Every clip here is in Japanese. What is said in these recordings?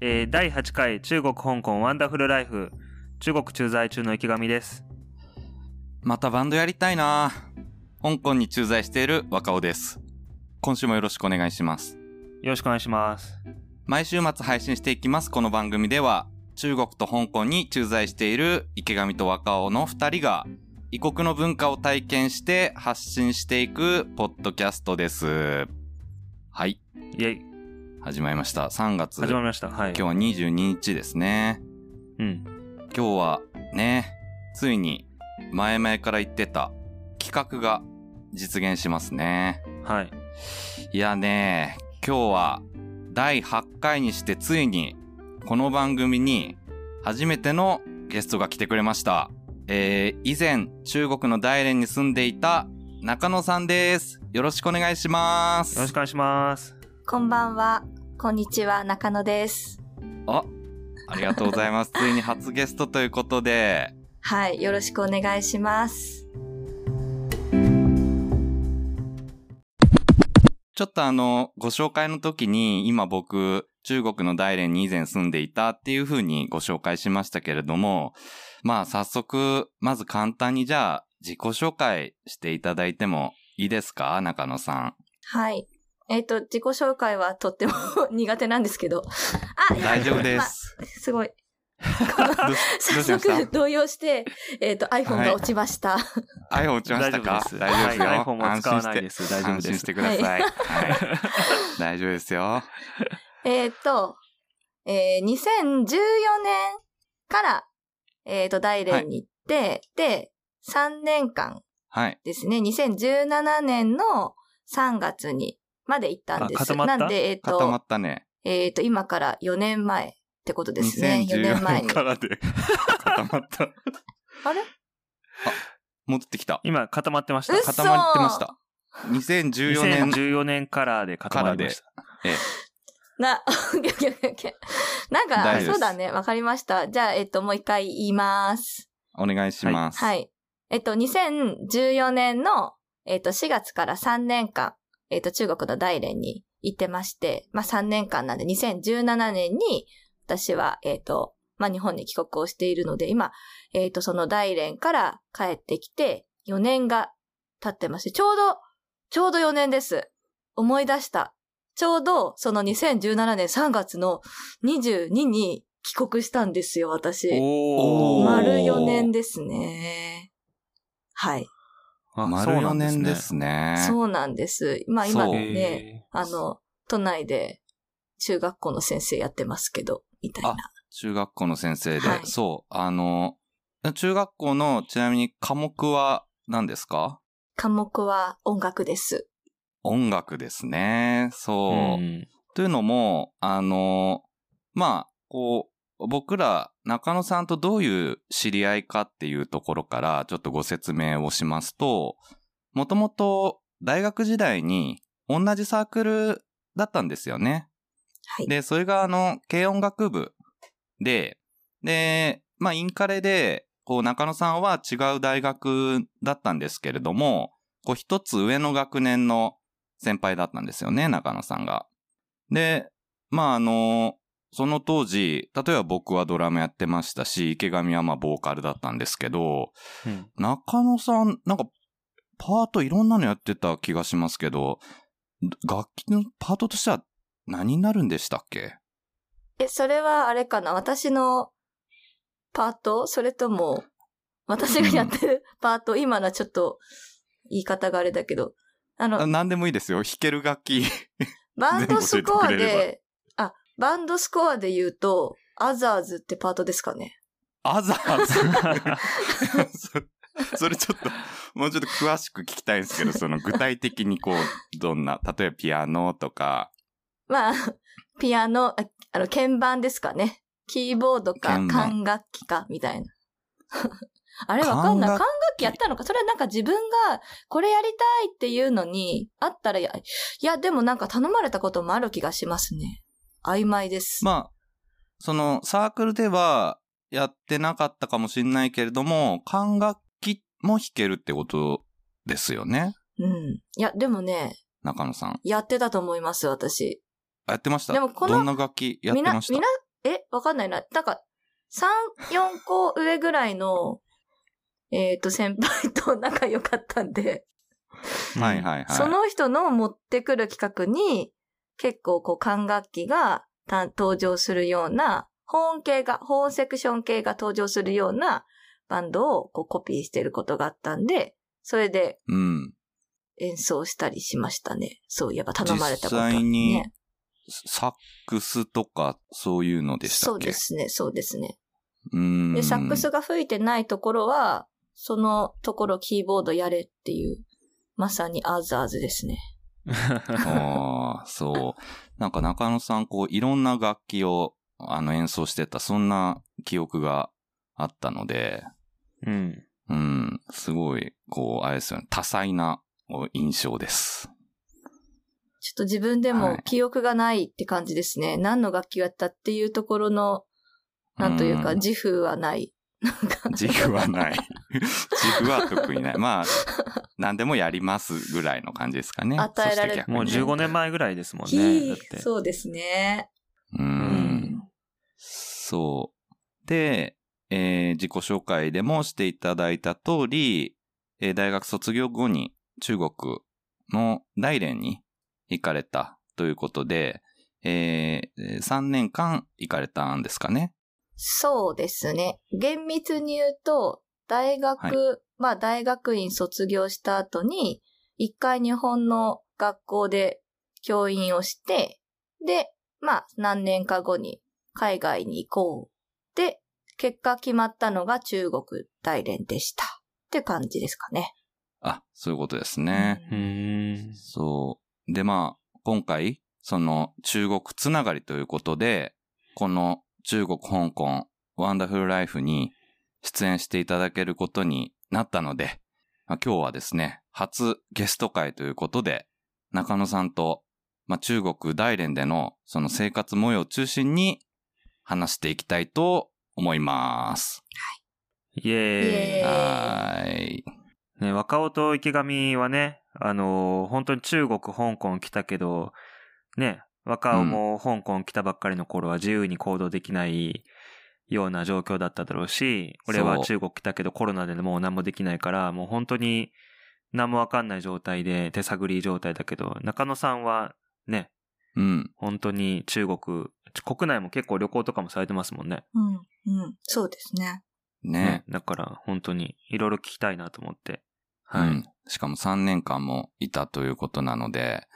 えー第8回中国香港ワンダフルライフ中国駐在中の池上ですまたバンドやりたいな香港に駐在している若尾です。今週もよろしくお願いします。よろしくお願いします毎週末配信していきますこの番組では、中国と香港に駐在している池上と若尾の二人が、異国の文化を体験して発信していくポッドキャストです。はい、イェイ始まりました。3月。始まりましたはい今日は22日ですね。うん今日はね、ついに前々から言ってた企画が実現しますね。はいいやね、今日は第8回にしてついにこの番組に初めてのゲストが来てくれました。えー、以前中国の大連に住んでいた中野さんです。よろしくお願いします。よろしくお願いしますこんばんは。こんにちは。中野です。あ、ありがとうございます。ついに初ゲストということで、はい。よろしくお願いします。ちょっとあの、ご紹介の時に、今僕、中国の大連に以前住んでいたっていう風にご紹介しましたけれども、まあ早速、まず簡単にじゃあ、自己紹介していただいてもいいですか？中野さん。はい。えっ、と、自己紹介はとっても 苦手なんですけど。あ、大丈夫です。まあすごい。早速動揺して、えっ、と、iPhone が落ちました。iPhone 落ちましたか？大丈夫です大丈夫ですよ。はい iPhone も使わないです安心して大丈夫です安心してください。はい。大丈夫ですよ。えっと、えー2014年から、えっ、と、大連に行って、で、3年間はい。ですね、2017年の3月にまで行ったんです。あ固まった？なんで、えっ、固まと、ったね。えっ、と、今から4年前ってことですね。4年前2014に。からで 固まった。あれ？戻ってきた。今固まってました嘘固まってました。2014年2014年カラーで固まりましたええ、な、オッケーオッケーオッケーなんか、そうだね。わかりました。じゃあ、えっと、もう一回言います。お願いします。はい。えっと、2014年の、えっと、4月から3年間、えっと、中国の大連に行ってまして、まあ、3年間なんで、2017年に、私は、えっと、まあ、日本に帰国をしているので、今、えっと、その大連から帰ってきて、4年が経ってまして、ちょうど、ちょうど4年です。思い出した。ちょうど、その2017年3月の22に帰国したんですよ、私。丸4年ですね。はい。あ丸4そうなん年ですね。そうなんです。まあ今ね、へあの、都内で中学校の先生やってますけど、みたいな。中学校の先生で、はいそう、あの、中学校のちなみに科目は何ですか？科目は音楽です。音楽ですね。そう。うんというのも、あの、まあ、こう、僕ら中野さんとどういう知り合いかっていうところからちょっとご説明をしますと、もともと大学時代に同じサークルだったんですよね。はい。で、それがあの、軽音楽部で、で、まあ、インカレで、こう、中野さんは違う大学だったんですけれども、こう、一つ上の学年の先輩だったんですよね、中野さんが。で、まあ、あの、その当時、例えば僕はドラムやってましたし、池上はまあ、ボーカルだったんですけど、うん。中野さん、なんか、パートいろんなのやってた気がしますけど、楽器のパートとしては何になるんでしたっけ？え、それはあれかな？私のパート？それとも、私がやってるパート、今のはちょっと言い方があれだけど、ああの、何でもいいですよ。弾ける楽器。バンドスコア全部教えてくれれで、あ、バンドスコアで言うと、アザーズってパートですかね？アザーズ？そ それちょっと、もうちょっと詳しく聞きたいんですけど、その具体的にこう、どんな、例えばピアノとか、まあ、ピアノ、ああの、鍵盤ですかね？キーボードか、管楽器か、みたいな。あれわかんない。管楽器管楽器やったのか？それはなんか自分がこれやりたいっていうのにあったらや、いや、でもなんか頼まれたこともある気がしますね。曖昧です。まあ、そのサークルではやってなかったかもしれないけれども、管楽器も弾けるってことですよね。うん。いや、でもね、中野さん。やってたと思います、私。やってました？でもこのどんな楽器やってました？みな、え、わかんないな。なんか、3、4個上ぐらいの、えっ、と、先輩と仲良かったんで、はいはいはい。その人の持ってくる企画に、結構こう管楽器がた登場するような、保音系が、保音セクション系が登場するようなバンドをこうコピーしてることがあったんで、それでうん。演奏したりしましたね。そういえば頼まれたこと、ね。実際にサックスとかそういうのでしたそっけ？うですね、そうですね。うん。で、サックスが吹いてないところは、そのところキーボードやれっていう、まさにアーズアーズですね。ああ、そう。なんか中野さん、こう、いろんな楽器を、あの、演奏してた、そんな記憶があったので、うん。うん、すごい、こう、あれですよね、多彩なお印象です。ちょっと自分ではいも記憶がないって感じですね。何の楽器をやったっていうところの、なんというか、ん自負はない。なんか自負はない。自負は特にない。まあ、何でもやりますぐらいの感じですかね。与えられそして逆にもう15年前ぐらいですもんひね。そうですね。う。うんん。そう。で、えー自己紹介でもしていただいた通り、えー大学卒業後に中国の大連に行かれたということで、え3年間行かれたんですかね。そうですね。厳密に言うと、大学、はまあ大学院卒業した後に、一回日本の学校で教員をして、で、まあ何年か後に海外に行こう。で、結果決まったのが中国大連でした。って感じですかね。あ、そういうことですね。う。そう。で、まあ、今回、その中国つながりということで、この中国、香港、ワンダフルライフに出演していただけることになったので、まあ、今日はですね、初ゲスト会ということで、中野さんと、まあ、中国大連でのその生活模様を中心に話していきたいと思います。イエーイ。イエーイはーい。ね、若尾と池上はね、あのー本当に中国、香港来たけど、ね、若尾も香港来たばっかりの頃は自由に行動できないような状況だっただろうし、俺は中国来たけどコロナでもう何もできないから、もう本当に何もわかんない状態で手探り状態だけど、中野さんはね、うん。本当に中国、国内も結構旅行とかもされてますもんね。うん、うん、そうですね。ね。だから本当にいろいろ聞きたいなと思って。はい。うん。しかも3年間もいたということなので、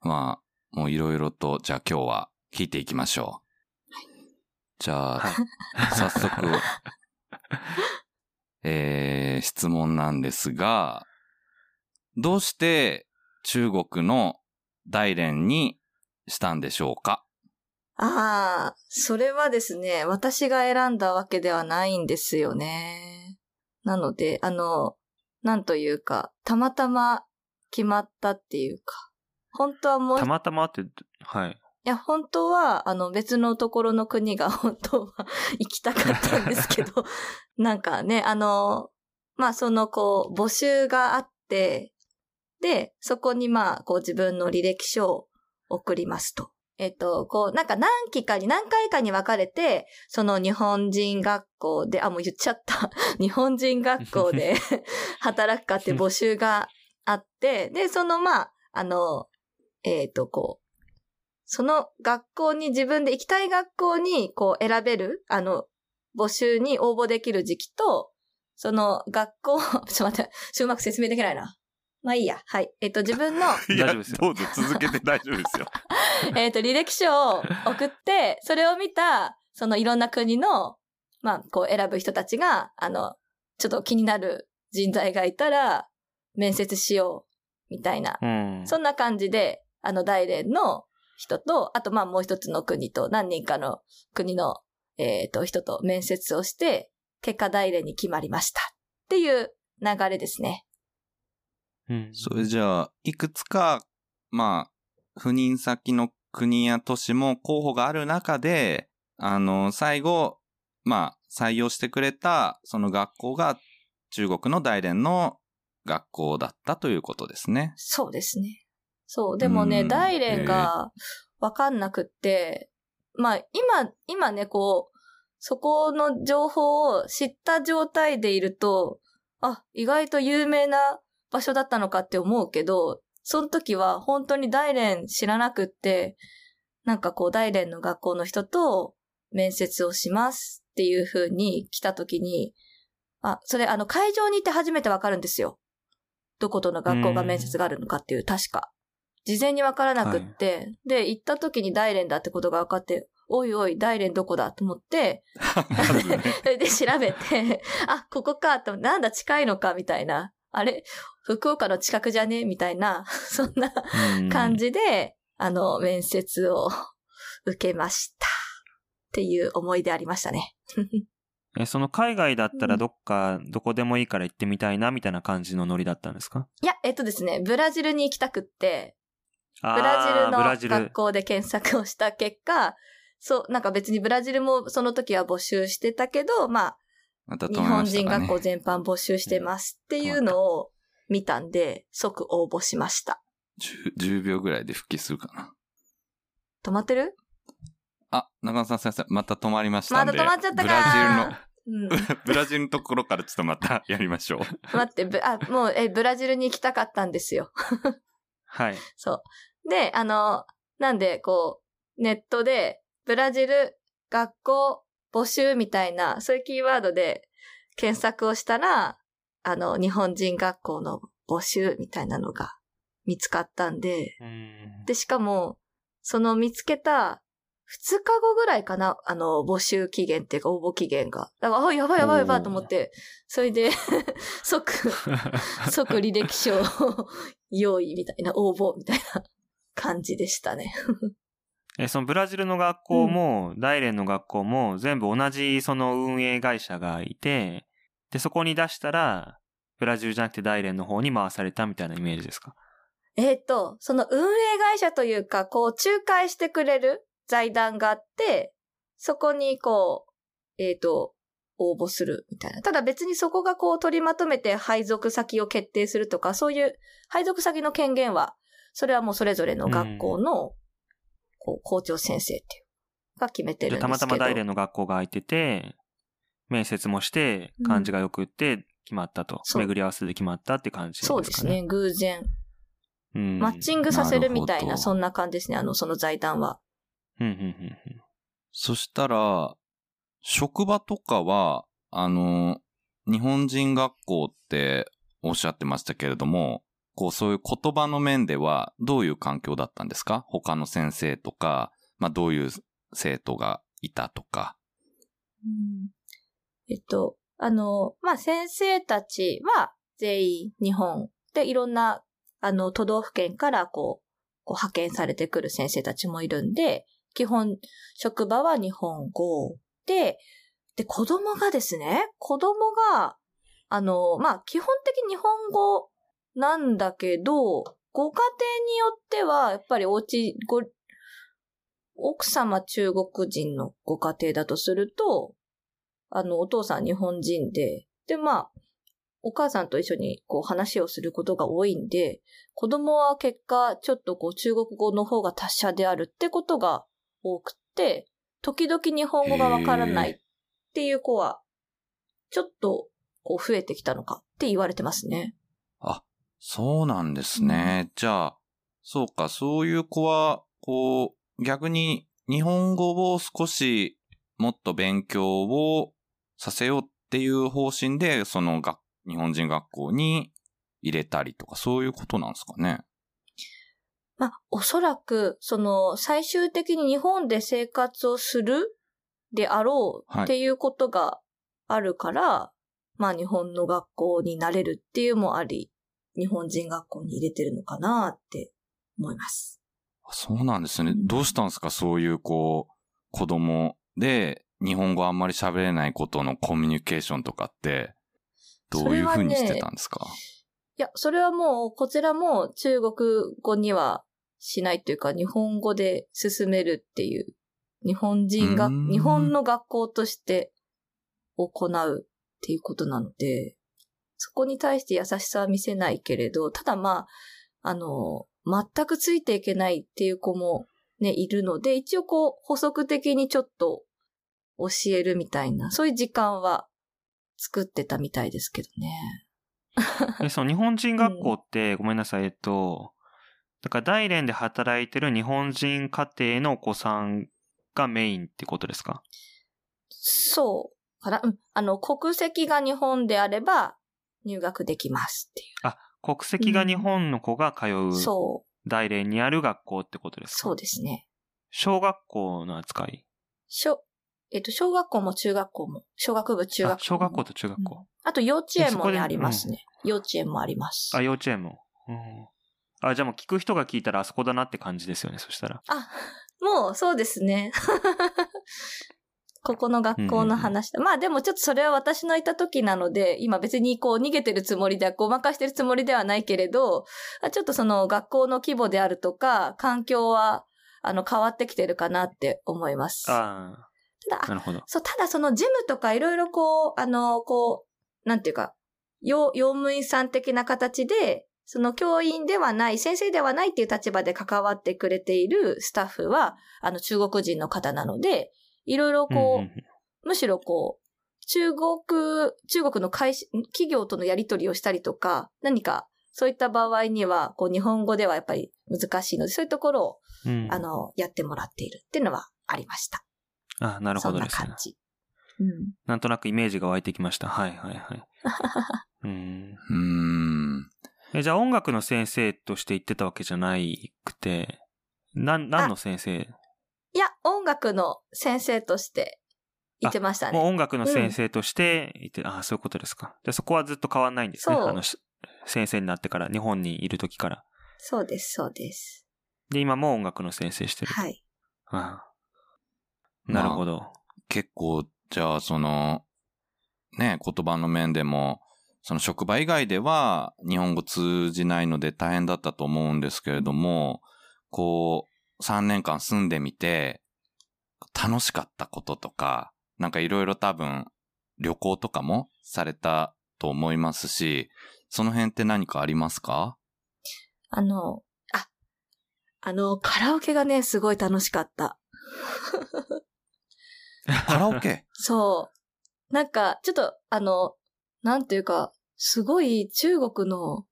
まあ、もういろいろと、じゃあ今日は聞いていきましょう。じゃあ、はい早速、えー、質問なんですが、どうして中国の大連にしたんでしょうか？ああ、それはですね、私が選んだわけではないんですよね。なので、あの、なんというか、たまたま決まったっていうか、本当はもう、いたまたまって、はい。いや、本当は、あの、別のところの国が 本当は行きたかったんですけど、なんかね、あの、まあ、その、こう、募集があって、で、そこにまあ、こう自分の履歴書を送りますと。えっと、こう、なんか何期かに、何回かに分かれて、その日本人学校で、あ、もう言っちゃった。日本人学校で働くかって募集があって、で、そのまあ、あの、えっと、こう、その学校に自分で行きたい学校にこう選べる、あの、募集に応募できる時期と、その学校、ちょっと待って、うまく説明できないな。まあいいや。はい。えっと、自分の、大丈夫ですよどうぞ続けて大丈夫ですよ。えっと、履歴書を送って、それを見た、そのいろんな国の、まあ、こう選ぶ人たちが、あの、ちょっと気になる人材がいたら、面接しよう、みたいな。うん。そんな感じで、あの、大連の人と、あと、まあ、もう一つの国と、何人かの国の、えっ、と、人と面接をして、結果大連に決まりました。っていう流れですね。うんそれじゃあ、いくつか、まあ、赴任先の国や都市も候補がある中で、あの、最後、まあ、採用してくれた、その学校が中国の大連の学校だったということですね。そうですね。そう。でもね、うん大連がわかんなくって、まあ、今、今ね、こう、そこの情報を知った状態でいると、あ、意外と有名な場所だったのかって思うけど、その時は本当に大連知らなくって、なんかこう大連の学校の人と面接をしますっていう風に来た時に、あ、それあの会場に行って初めてわかるんですよ。どことの学校が面接があるのかっていう、確か。事前にわからなくって、はい、で、行った時に大連だってことが分かって、おいおい、大連どこだと思って、それ で調べて、あ、ここかと、なんだ近いのかみたいな。あれ福岡の近くじゃねみたいな、そんな感じで、あの、面接を受けました。っていう思い出ありましたね。え、その海外だったらどっか、どこでもいいから行ってみたいな、みたいな感じのノリだったんですか？いや、えっとですね、ブラジルに行きたくって、ブラジルの学校で検索をした結果、そう、なんか別にブラジルもその時は募集してたけど、まあ、ま日本人学校全般募集してますっていうのを見たんで、即応募しました。10, 10秒ぐらいで復帰するかな。止まってる？あ、中野さん先生、また止まりましたんで。また止まっちゃったかブラジルの、うん、ブラジルのところからちょっとまたやりましょう。待って、あ、もう、え、ブラジルに行きたかったんですよ。はい。そう。で、あの、なんで、こう、ネットで、ブラジル学校募集みたいな、そういうキーワードで検索をしたら、あの、日本人学校の募集みたいなのが見つかったんで、で、しかも、その見つけた2日後ぐらいかな、あの、募集期限っていうか応募期限が。だから、あ、やばいやばいやばいと思って、それで即、即履歴書を用意みたいな、応募みたいな感じでしたね。え、そのブラジルの学校も、うん、大連の学校も全部同じその運営会社がいて、で、そこに出したら、ブラジルじゃなくて大連の方に回されたみたいなイメージですか？えっ、と、その運営会社というか、こう、仲介してくれる財団があって、そこにこう、えっ、ー、と、応募するみたいな。ただ別にそこがこう取りまとめて配属先を決定するとか、そういう配属先の権限は、それはもうそれぞれの学校の、こう、校長先生っていう、が決めてるんですけど。たまたま大連の学校が空いてて、面接もして、感じが良くって決まったと。うん、巡り合わせで決まったって感じですかね。そうですね、偶然。うん、マッチングさせるみたいな、そんな感じですね、あの、その財団は。そしたら、職場とかは、あの、日本人学校っておっしゃってましたけれども、こう、そういう言葉の面ではどういう環境だったんですか？他の先生とか、まあ、どういう生徒がいたとか。うん、えっと、あの、まあ、先生たちは全員日本でいろんな、あの、都道府県からこう、こう派遣されてくる先生たちもいるんで、基本、職場は日本語で、で、子供がですね、子供が、あの、まあ、基本的に日本語なんだけど、ご家庭によっては、やっぱりお家、ご、奥様中国人のご家庭だとすると、あの、お父さん日本人で、で、まあ、お母さんと一緒にこう話をすることが多いんで、子供は結果、ちょっとこう中国語の方が達者であるってことが多くて、時々日本語がわからないっていう子は、ちょっとこう増えてきたのかって言われてますね。あ、そうなんですね。うん、じゃあ、そうか、そういう子は、こう、逆に日本語を少しもっと勉強をさせようっていう方針で、その学、日本人学校に入れたりとか、そういうことなんですかね。まあ、おそらく、その、最終的に日本で生活をするであろうっていうことがあるから、はい、まあ、日本の学校になれるっていうもあり、日本人学校に入れてるのかなって思います。そうなんですね。どうしたんですか？そういう、こう、子供で、日本語あんまり喋れないことのコミュニケーションとかって、どういうふうにしてたんですか、ね、いや、それはもう、こちらも中国語にはしないというか、日本語で進めるっていう、日本人が、日本の学校として行うっていうことなので、そこに対して優しさは見せないけれど、ただまあ、あの、全くついていけないっていう子もね、いるので、一応こう、補足的にちょっと教えるみたいな、そういう時間は作ってたみたいですけどね。え、その日本人学校って、ごめんなさい、えっと、だから大連で働いてる日本人家庭のお子さんがメインってことですか？そう。から、うん。あの、国籍が日本であれば入学できますってい国籍が日本の子が通う。うそう。大連にある学校ってことですか？そうですね。小学校の扱い？小、えっと、小学校も中学校も、小学部、中学校小学校と中学校。うんあと幼稚園もね、ありますね。幼稚園もあります。あ、幼稚園も。うん。あ、じゃあもう聞く人が聞いたらあそこだなって感じですよね、そしたら。あ、もう、そうですね。ここの学校の話だ。まあでもちょっとそれは私のいた時なので、今別にこう逃げてるつもりで、ごまかしてるつもりではないけれど、あちょっとその学校の規模であるとか、環境は、あの、変わってきてるかなって思います。たあだあ、なるほど。そう、ただそのジムとかいろいろこう、あの、こう、なんていうか、用、用務員さん的な形で、その教員ではない、先生ではないっていう立場で関わってくれているスタッフは、あの中国人の方なので、いろいろこう、んんんむしろこう、中国、中国の会社、企業とのやり取りをしたりとか、何か、そういった場合には、こう、日本語ではやっぱり難しいので、そういうところを、うんあの、やってもらっているっていうのはありました。あ、なるほどですねそんな感。じ。うん。なんとなくイメージが湧いてきました。はいはいはい。うん。うーん。え、じゃあ音楽の先生として言ってたわけじゃないくて、なん、何の先生いや、音楽の先生として言ってましたね。もう音楽の先生として言って、ああ、そういうことですか。じゃあそこはずっと変わんないんですね。あの、し先生になってから、日本にいる時から。そうです、そうです。で、今も音楽の先生してる。はい。ああなるほど。結構、じゃあ、その、ね、言葉の面でも、その職場以外では日本語通じないので大変だったと思うんですけれども、こう、3年間住んでみて、楽しかったこととか、なんかいろいろ多分、旅行とかもされたと思いますし、その辺って何かありますか？あの、あ、あの、カラオケがね、すごい楽しかった。カラオケ？そう。なんか、ちょっと、あの、なんていうか、すごい中国の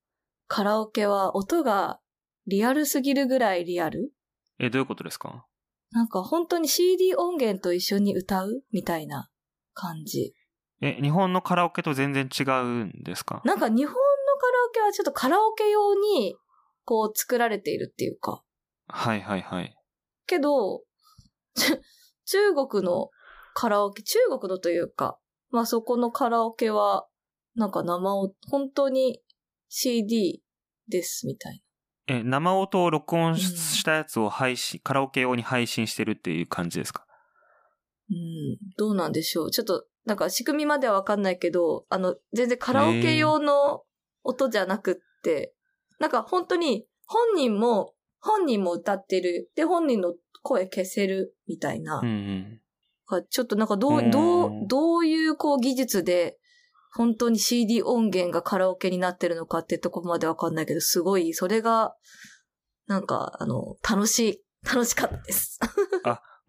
カラオケは音がリアルすぎるぐらいリアルえ、どういうことですか？なんか本当に CD 音源と一緒に歌うみたいな感じ。え、日本のカラオケと全然違うんですか？なんか日本のカラオケはちょっとカラオケ用にこう作られているっていうか。はいはいはい。けど、ち中国のカラオケ、中国のというか、まあそこのカラオケは、なんか生を、本当に CD ですみたいえ、生音を録音したやつを配信、カラオケ用に配信してるっていう感じですか？な。うん、どうなんでしょう。ちょっと、なんか仕組みまではわかんないけど、あの、全然カラオケ用の音じゃなくって、なんか本当に本人も、本人も歌ってる。で、本人の声消せるみたいな。うんうん。がちょっとなんかどう、うんどう、どういうこう技術で、本当に CD 音源がカラオケになってるのかってとこまでわかんないけど、すごい、それが、なんか、あの、楽しい、楽しかったです。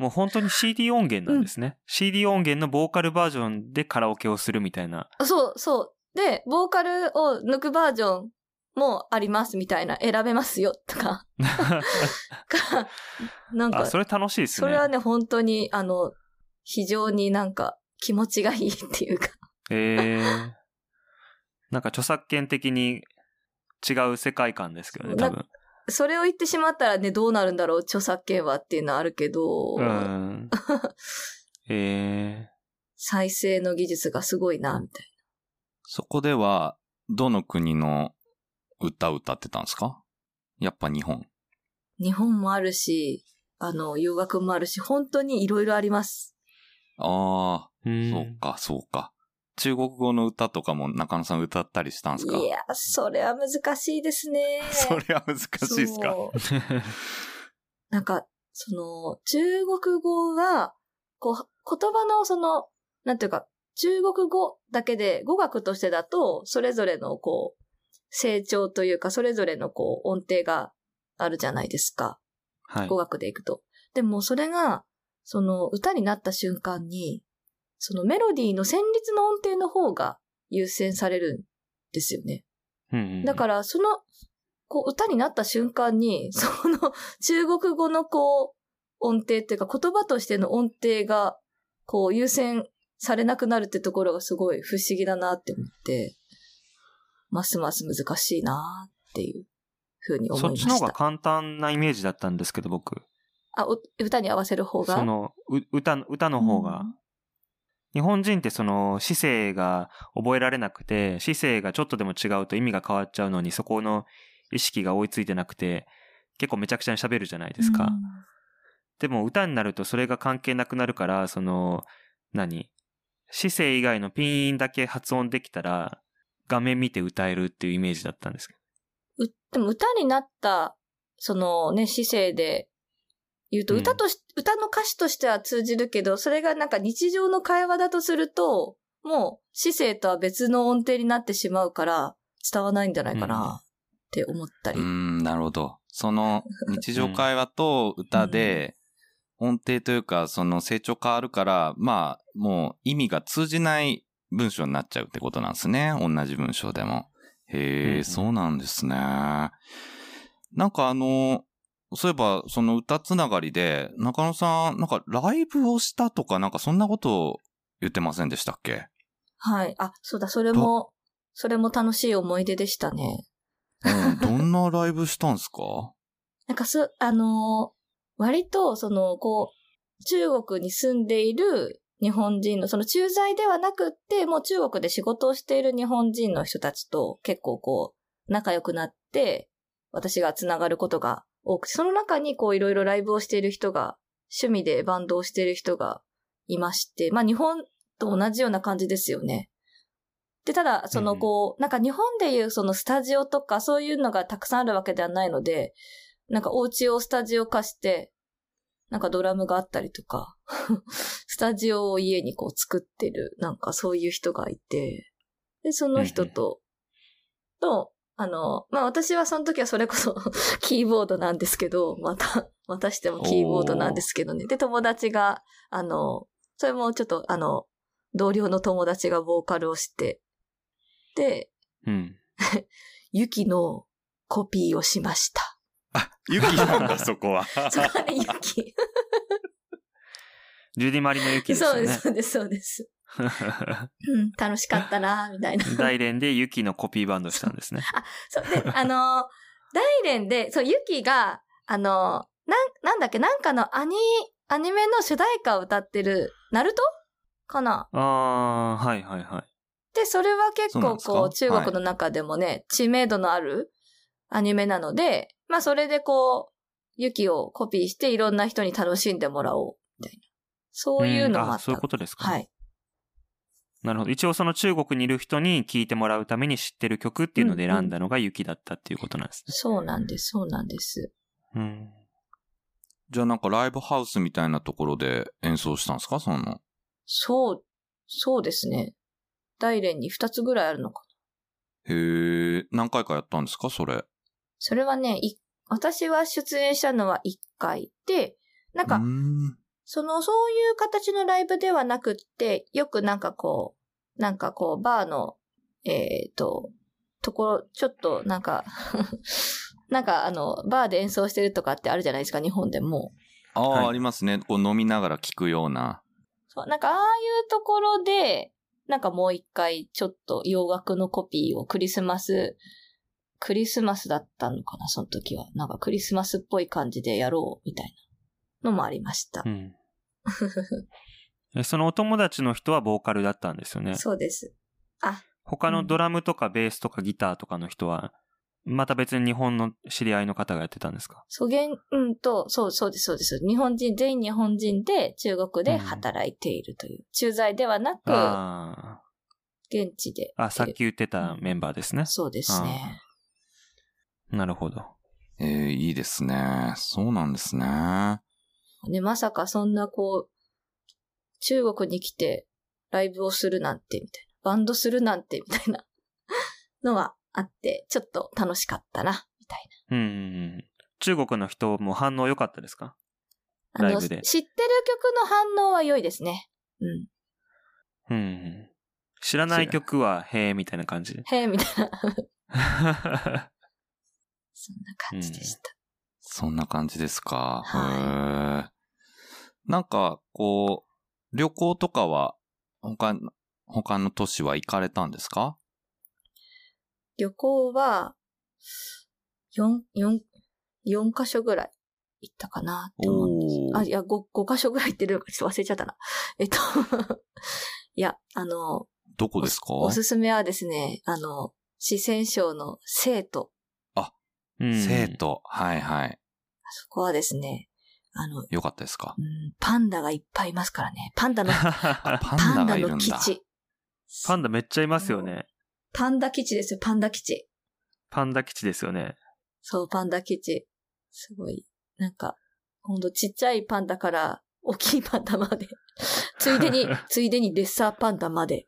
もう本当に CD 音源なんですね。CD 音源のボーカルバージョンでカラオケをするみたいな。そう、そう。で、ボーカルを抜くバージョンもありますみたいな、選べますよ、とか。か なんか、あ、それ楽しいですね。それはね、本当に、あの、非常になんか気持ちがいいっていうか。ええなんか著作権的に違う世界観ですけどね、多分。それを言ってしまったらね、どうなるんだろう、著作権はっていうのはあるけど、うん。ええ再生の技術がすごいな、みたいそこでは、どの国の歌を歌ってたんですか？やっぱ日本。な。日本もあるし、あの、洋楽もあるし、本当にいろいろあります。ああ、うんそうか、そうか。中国語の歌とかも中野さん歌ったりしたんですか？いや、それは難しいですね。それは難しいですか？なんか、その、中国語は、こう、言葉のその、なんていうか、中国語だけで、語学としてだと、それぞれのこう、成長というか、それぞれのこう、音程があるじゃないですか。はい語。学でいくと。でもそれが、その歌になった瞬間に、そのメロディーの旋律の音程の方が優先されるんですよね。うんうんだから、その、こう、歌になった瞬間に、その、中国語のこう、音程っていうか、言葉としての音程が、こう、優先されなくなるってところがすごい不思議だなって思って、ますます難しいなっていうふうに思いそっました。ちの方が簡単なイメージだったんですけど、僕。あ、お歌に合わせる方が？その、う歌、歌の方が。日本人ってその姿勢が覚えられなくて、姿勢がちょっとでも違うと意味が変わっちゃうのに、そこの意識が追いついてなくて、結構めちゃくちゃに喋るじゃないですか。でも歌になるとそれが関係なくなるから、その、何？姿勢以外のピンだけ発音できたら、画面見て歌えるっていうイメージだったんですけうでも歌になった、そのね、姿勢で言うと、うん歌とし、歌の歌詞としては通じるけど、それがなんか日常の会話だとすると、もう姿勢とは別の音程になってしまうから、伝わらないんじゃないかなって思ったり。うーん、なるほど。その 日常会話と歌で、音程というか、その成長変わるから、まあ、もう意味が通じない文章になっちゃうってことなんですね。同じ文章でも。へえ、うんうんそうなんですね。なんかあの、そういえば、その歌つながりで、中野さん、なんかライブをしたとか、なんかそんなことを言ってませんでしたっけ？はい。あ、そうだ、それも、それも楽しい思い出でしたね。うん、どんなライブしたんですか？なんかす、あのー割と、その、こう、中国に住んでいる日本人の、その駐在ではなくって、もう中国で仕事をしている日本人の人たちと結構こう、仲良くなって、私がつながることが多くて、その中にこう、いろいろライブをしている人が、趣味でバンドをしている人がいまして、まあ日本と同じような感じですよね。で、ただ、そのこう、なんか日本でいうそのスタジオとかそういうのがたくさんあるわけではないので、なんかお家をスタジオ化して、なんかドラムがあったりとか、スタジオを家にこう作ってる、なんかそういう人がいて、で、その人と、と、あの、まあ私はその時はそれこそ キーボードなんですけど、また、またしてもキーボードなんですけどね。で、友達が、あの、それもちょっとあの、同僚の友達がボーカルをして、で、うん。ユキのコピーをしました。あ、ユキなんだ、そこは。そこはね、ユキ。ジュディマリのユキですよねそうです、。そうです、そうです。うん、楽しかったな、みたいな。大連でユキのコピーバンドしたんですね。そう、で、あのー大連で、そう、ユキが、あのーなん、なんだっけ、なんかのアニ、アニメの主題歌を歌ってる、ナルト？かな？ああ、はいはいはい。で、それは結構こう、中国の中でもね、知名度のあるアニメなので、まあそれでこう、ユキをコピーしていろんな人に楽しんでもらおう、みたいな。そういうのもあった。そういうことですか？はい。なるほど。一応その中国にいる人に聴いてもらうために知ってる曲っていうので選んだのがユキだったっていうことなんですね。そうなんです、そうなんです。うん。じゃあなんかライブハウスみたいなところで演奏したんですか？その。そう、そうですね。大連に2つぐらいあるのかな。へえ、何回かやったんですか？それ。それはね、い私は出演したのは1回で、なんか。その、そういう形のライブではなくって、よくなんかこう、なんかこう、バーの、えっ、と、ところ、ちょっとなんか、なんかあの、バーで演奏してるとかってあるじゃないですか、日本でも。ああ、はいありますね。こう飲みながら聴くような。そう、なんかああいうところで、なんかもう一回ちょっと洋楽のコピーをクリスマス、クリスマスだったのかな、その時は。なんかクリスマスっぽい感じでやろう、みたいなのもありましたう。ん。えそのお友達の人はボーカルだったんですよね。そうです。あ、他のドラムとかベースとかギターとかの人は、また別に日本の知り合いの方がやってたんですか？そげん、うんと、そう、そうです、そうです。日本人、全員日本人で中国で働いているという。駐在ではなく、あ現地で。あ。あ、さっき言ってたメンバーですね。そうですね。なるほど。ええいいですね。そうなんですね。ね、まさかそんなこう、中国に来てライブをするなんて、みたいな。バンドするなんて、みたいな のがあって、ちょっと楽しかったな、みたいうんうんうん。中国の人も反応良かったですか？あの、ライブで知ってる曲の反応は良いですね。うん。うんうん。知らない曲は、へえ、みたいな感じ？へえ、みたいな。そんな感じでした。そんな感じですか？はへえ。なんか、こう、旅行とかは、他の、他の都市は行かれたんですか？旅行は、4、4、4カ所ぐらい行ったかなって思うんです。あ、いや、5、5カ所ぐらい行ってるのかちょっと忘れちゃったな。えっと、いや、あの、どこですか？おすすめはですね、あの、四川省の生徒。うん生。徒。はいはい。そこはですね、あの、よかったですか？うん、パンダがいっぱいいますからね。パンダの、パパンダンダがいるんだ。の基地。パンダめっちゃいますよね。パンダ基地ですよ、パンダ基地。パンダ基地ですよね。そう、パンダ基地。すごい。なんか、ほんとちっちゃいパンダから大きいパンダまで。ついでに、ついでにレッサーパンダまで。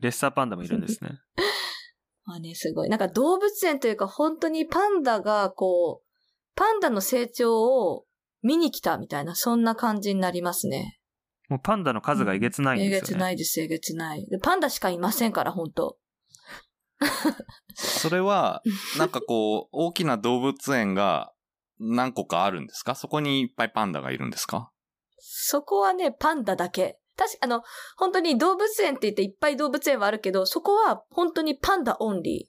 レッサーパンダもいるんですね。まあね、すごい。なんか動物園というか本当にパンダがこう、パンダの成長を見に来たみたいな、そんな感じになりますね。もうパンダの数がえげつないんえげですよね。つないです、えげつない。でパンダしかいませんから、本当 それは、なんかこう、大きな動物園が何個かあるんですか？そこにいっぱいパンダがいるんですか？そこはね、パンダだけ。確か、あの、本当に動物園って言っていっぱい動物園はあるけど、そこは本当にパンダオンリ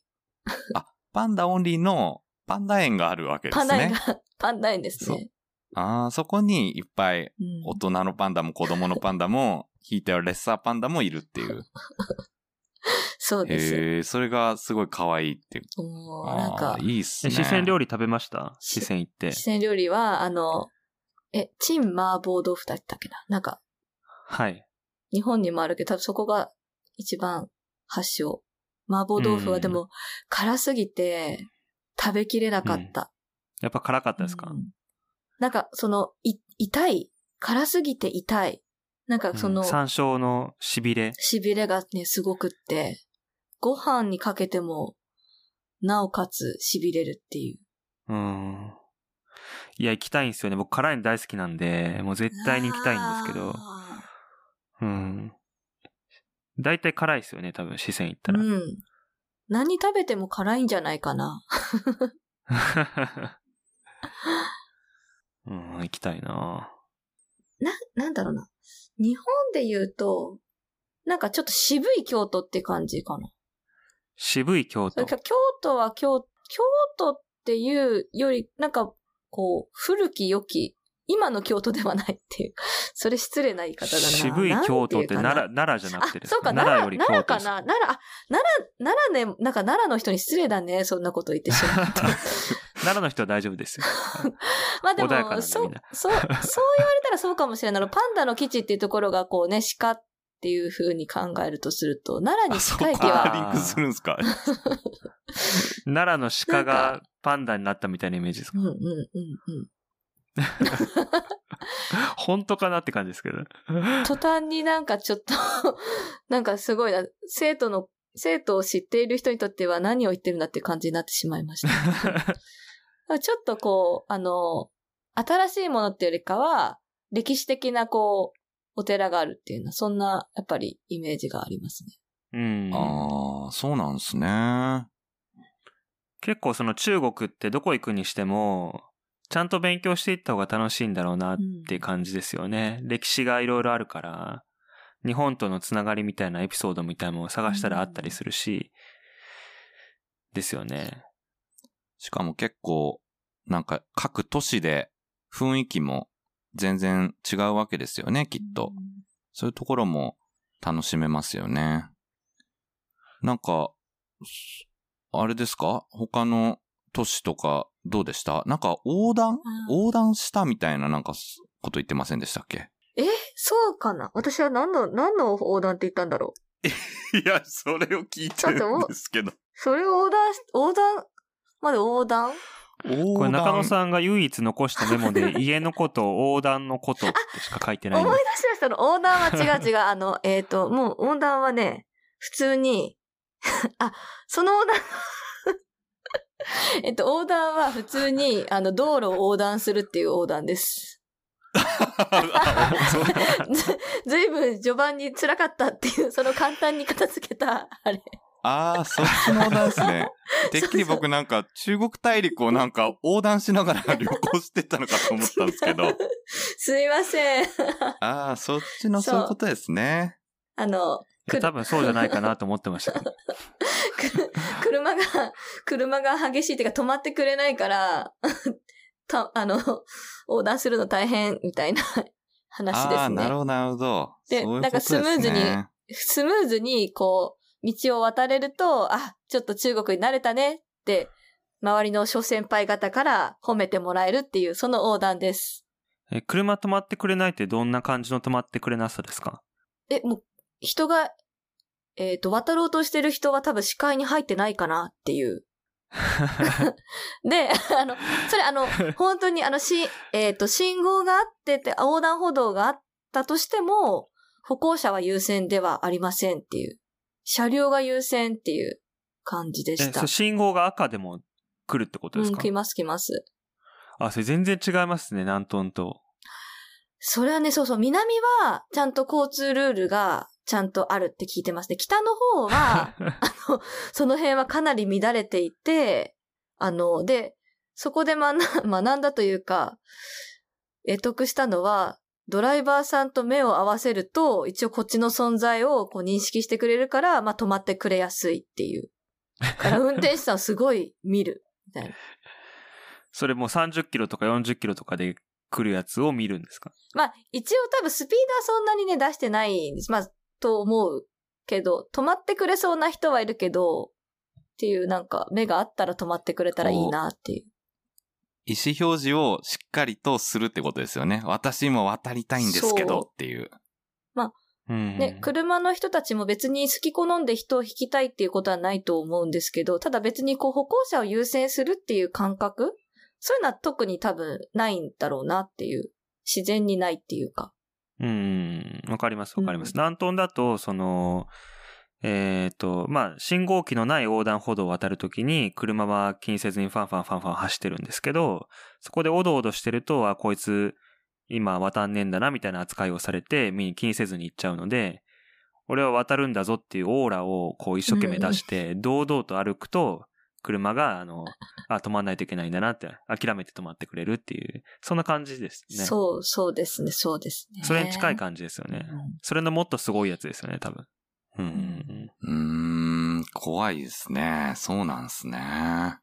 パンダオンリーのパンダ園があるわけー。ですね。パンダ園が、パンダ園ですね。ああ、そこにいっぱいうん大人のパンダも子供のパンダも、ひいてはレッサーパンダもいるっていう。そうです。へえ、それがすごい可愛いっていう。もう、なんかあー、いいっすえね。四川料理食べました？し四川行って。四川料理は、あの、え、チン麻婆豆腐だったっけな？なんか、はい。日本にもあるけど、多分そこが一番発祥。麻婆豆腐はでも、辛すぎて、食べきれなかった。やっぱ辛かったですか、うんなんか、その、い、痛い？辛すぎて痛い？なんか、その、うん山椒のしびれ？痺れがね、すごくって、ご飯にかけても、なおかつ痺れるっていう。うん。いや、行きたいんですよね。僕辛いの大好きなんで、もう絶対に行きたいんですけど。あうん。大体辛いですよね、多分、四川行ったら。ーうん。何食べても辛いんじゃないかな。うん、行きたいなな、なんだろうな。日本で言うと、なんかちょっと渋い京都って感じかな。渋い京都？京都は京、京都っていうより、なんか、こう、古き良き、今の京都ではないっていう。それ失礼な言い方だな。渋い京都って奈良、奈良じゃなくてそうか、奈奈良、良より奈良かな奈良、あ、奈良、奈良ね、なんか奈良の人に失礼だね。そんなこと言ってしまって。奈良の人は大丈夫ですよ。まあでも、そうそう、そう言われたらそうかもしれない。パンダの基地っていうところがこうね、鹿っていう風に考えるとすると、奈良に近い気は、リンクするんですか？奈良の鹿がパンダになったみたいなイメージですか？うんうんうんうん。本当かなって感じですけど。途端になんかちょっと、なんかすごいな、生徒の、生徒を知っている人にとっては何を言ってるんだっていう感じになってしまいました。ちょっとこう、あの、新しいものっていうよりかは、歴史的なこう、お寺があるっていうのは、そんな、やっぱりイメージがありますね。うん。ああ、そうなんですね。結構その中国ってどこ行くにしても、ちゃんと勉強していった方が楽しいんだろうなっていう感じですよね。歴史がいろいろあるから、日本とのつながりみたいなエピソードみたいなのを探したらあったりするし、ですよね。しかも結構、なんか各都市で雰囲気も全然違うわけですよね、きっと。そういうところも楽しめますよね。なんか、あれですか？他の都市とかどうでした？なんか横断？横断したみたいななんかこと言ってませんでしたっけ？え？そうかな？私は何の、何の横断って言ったんだろう？いや、それを聞いてるんですけど。それを横断し、横断、まで横断？これ中野さんが唯一残したメモで 家のことを横断のことってしか書いてない思い出しましたの。横断は違う違う。あの、えっ、と、もう横断はね、普通に、あ、その横断、えっと、横断は普通に、あの、道路を横断するっていう横断です。ずずいぶん序盤に辛かったっていう、その簡単に片付けた、あれ。ああ、そっちの横断ですね。てっきり僕なんか中国大陸をなんか横断しながら旅行してたのかと思ったんですけど。すいません。ああ、そっちのそういうことですね。あの、多分そうじゃないかなと思ってました車が、車が激しいっていうか止まってくれないから、た、あの、横断するの大変みたいな話ああ、ですね。なるほど、なるほど。でなんかスムーズにスムーズに、こう、道を渡れると、あ、ちょっと中国に慣れたねって、周りの諸先輩方から褒めてもらえるっていう、その横断です。え車止まってくれないってどんな感じの止まってくれなさですか？え、もう、人が、えっ、と、渡ろうとしてる人は多分視界に入ってないかなっていう。で、あの、それあの、本当にあの、し、えっ、と、信号があってて、横断歩道があったとしても、歩行者は優先ではありませんっていう。車両が優先っていう感じでえ、した。信号が赤でも来るってことうん、ですか、来ます来ます。あ、それ全然違いますね、南東と。それはね、そうそう、南は、ちゃんと交通ルールが、ちゃんとあるって聞いてますね。北の方は、あの、その辺はかなり乱れていて、あの、で、そこで学ん だというか、得得したのは、ドライバーさんと目を合わせると、一応こっちの存在をこう認識してくれるから、まあ止まってくれやすいっていう。だから 運転手さんをすごい見る。みたいな。それもう30キロとか40キロとかで来るやつを見るんですか？まあ、一応多分スピードはそんなにね、出してないんです。まあ、と思うけど、止まってくれそうな人はいるけど、っていうなんか、目があったら止まってくれたらいいなっていう。意思表示をしっかりとするってことですよね。私も渡りたいんですけどっていう。うん。ね、車の人たちも別に好き好んで人を引きたいっていうことはないと思うんですけど、ただ別にこう歩行者を優先するっていう感覚そういうのは特に多分ないんだろうなっていう。自然にないっていうか。うん。わかります、わかります。うん南東だと、その、えっ、と、まあ、信号機のない横断歩道を渡るときに、車は気にせずにファンファンファンファン走ってるんですけど、そこでおどおどしてると、あ、こいつ、今渡んねえんだな、みたいな扱いをされて、み気にせずに行っちゃうので、俺は渡るんだぞっていうオーラをこう一生懸命出して、堂々と歩くと、車が、あの、あ、止まんないといけないんだなって、諦めて止まってくれるっていう、そんな感じですね。そう、そうですね、そうですね。それに近い感じですよね。うんそれのもっとすごいやつですよね、多分。うんうんうーん、怖いですね。そうなんですね。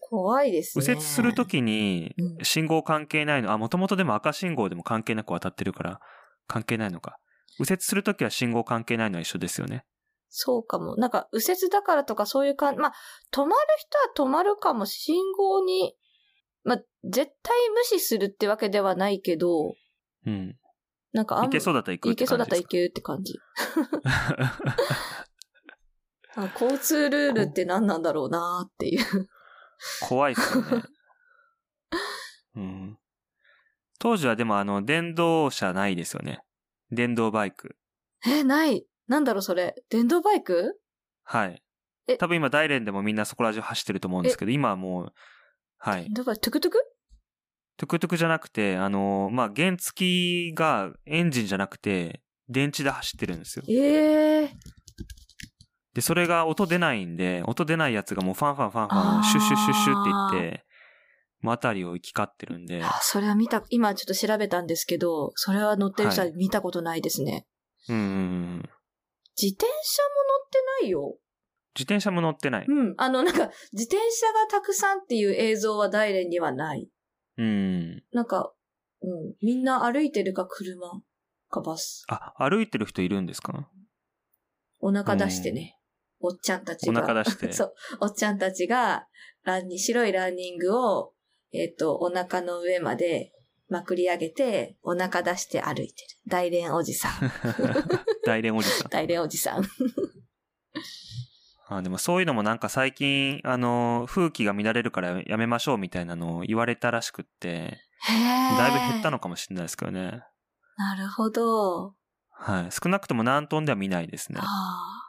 怖いですね。右折するときにうん信号関係ないの、あ、もともとでも赤信号でも関係なく渡ってるから関係ないのか。右折するときは信号関係ないのは一緒ですよね。そうかも。なんか、右折だからとかそういう感じ、まあ、止まる人は止まるかも、信号に、まあ、絶対無視するってわけではないけど、うん。なんかあんいけそうだったら行くっていけそうだったらいけるって感じ。あ交通ルールって何なんだろうなっていう。怖いっすよね。うん。当時はでもあの、電動車ないですよね。電動バイク。え、ない。なんだろうそれ。電動バイク？はいえ。多分今大連でもみんなそこら中走ってると思うんですけど、今はもう、はい電。動バイク、トゥクトゥク？トゥクトゥクじゃなくて、あの、まあ、原付きがエンジンじゃなくて、電池で走ってるんですよ。ええで、それが音出ないんで、音出ないやつがもうファンファンファンファン、シュッシュッシュッシュって言って、もうあたりを行き交ってるんで、あ、それは見た、今ちょっと調べたんですけど、それは乗ってる人は見たことないですね。うんうんうん。自転車も乗ってないよ。自転車も乗ってない。うん。あの、なんか、自転車がたくさんっていう映像は大連にはない。うん。なんか、うん。みんな歩いてるか車かバス。あ、歩いてる人いるんですか？お腹出してね。おっちゃんたちおが。腹出して。そう。おっちゃんたちが、ランニ白いランニングを、えっ、と、お腹の上までまくり上げて、お腹出して歩いてる。大連おじさん。大連おじさん。大連おじさん。あでもそういうのもなんか最近、あの、風紀が乱れるからやめましょうみたいなのを言われたらしくって。だいぶ減ったのかもしれないですけどね。なるほど。はい。少なくとも南東では見ないですねあ。あ。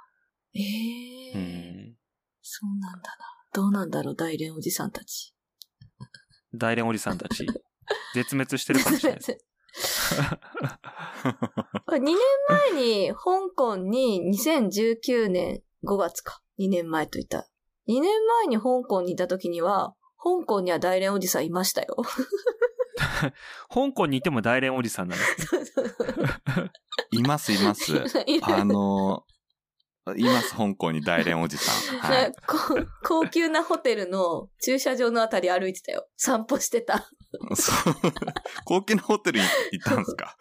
ええうん。そうなんだな。どうなんだろう、大連おじさんたち。大連おじさんたち、絶滅してるかもしれないです。2年前に香港に2019年5月か。2年前といった。2年前に香港にいた時には、香港には大連おじさんいましたよ。香港にいても大連おじさんなんです。います、います。あの、います、香港に大連おじさん。はい。こ高級なホテルの駐車場のあたり歩いてたよ。散歩してた。そう 高級なホテルに行ったんですか？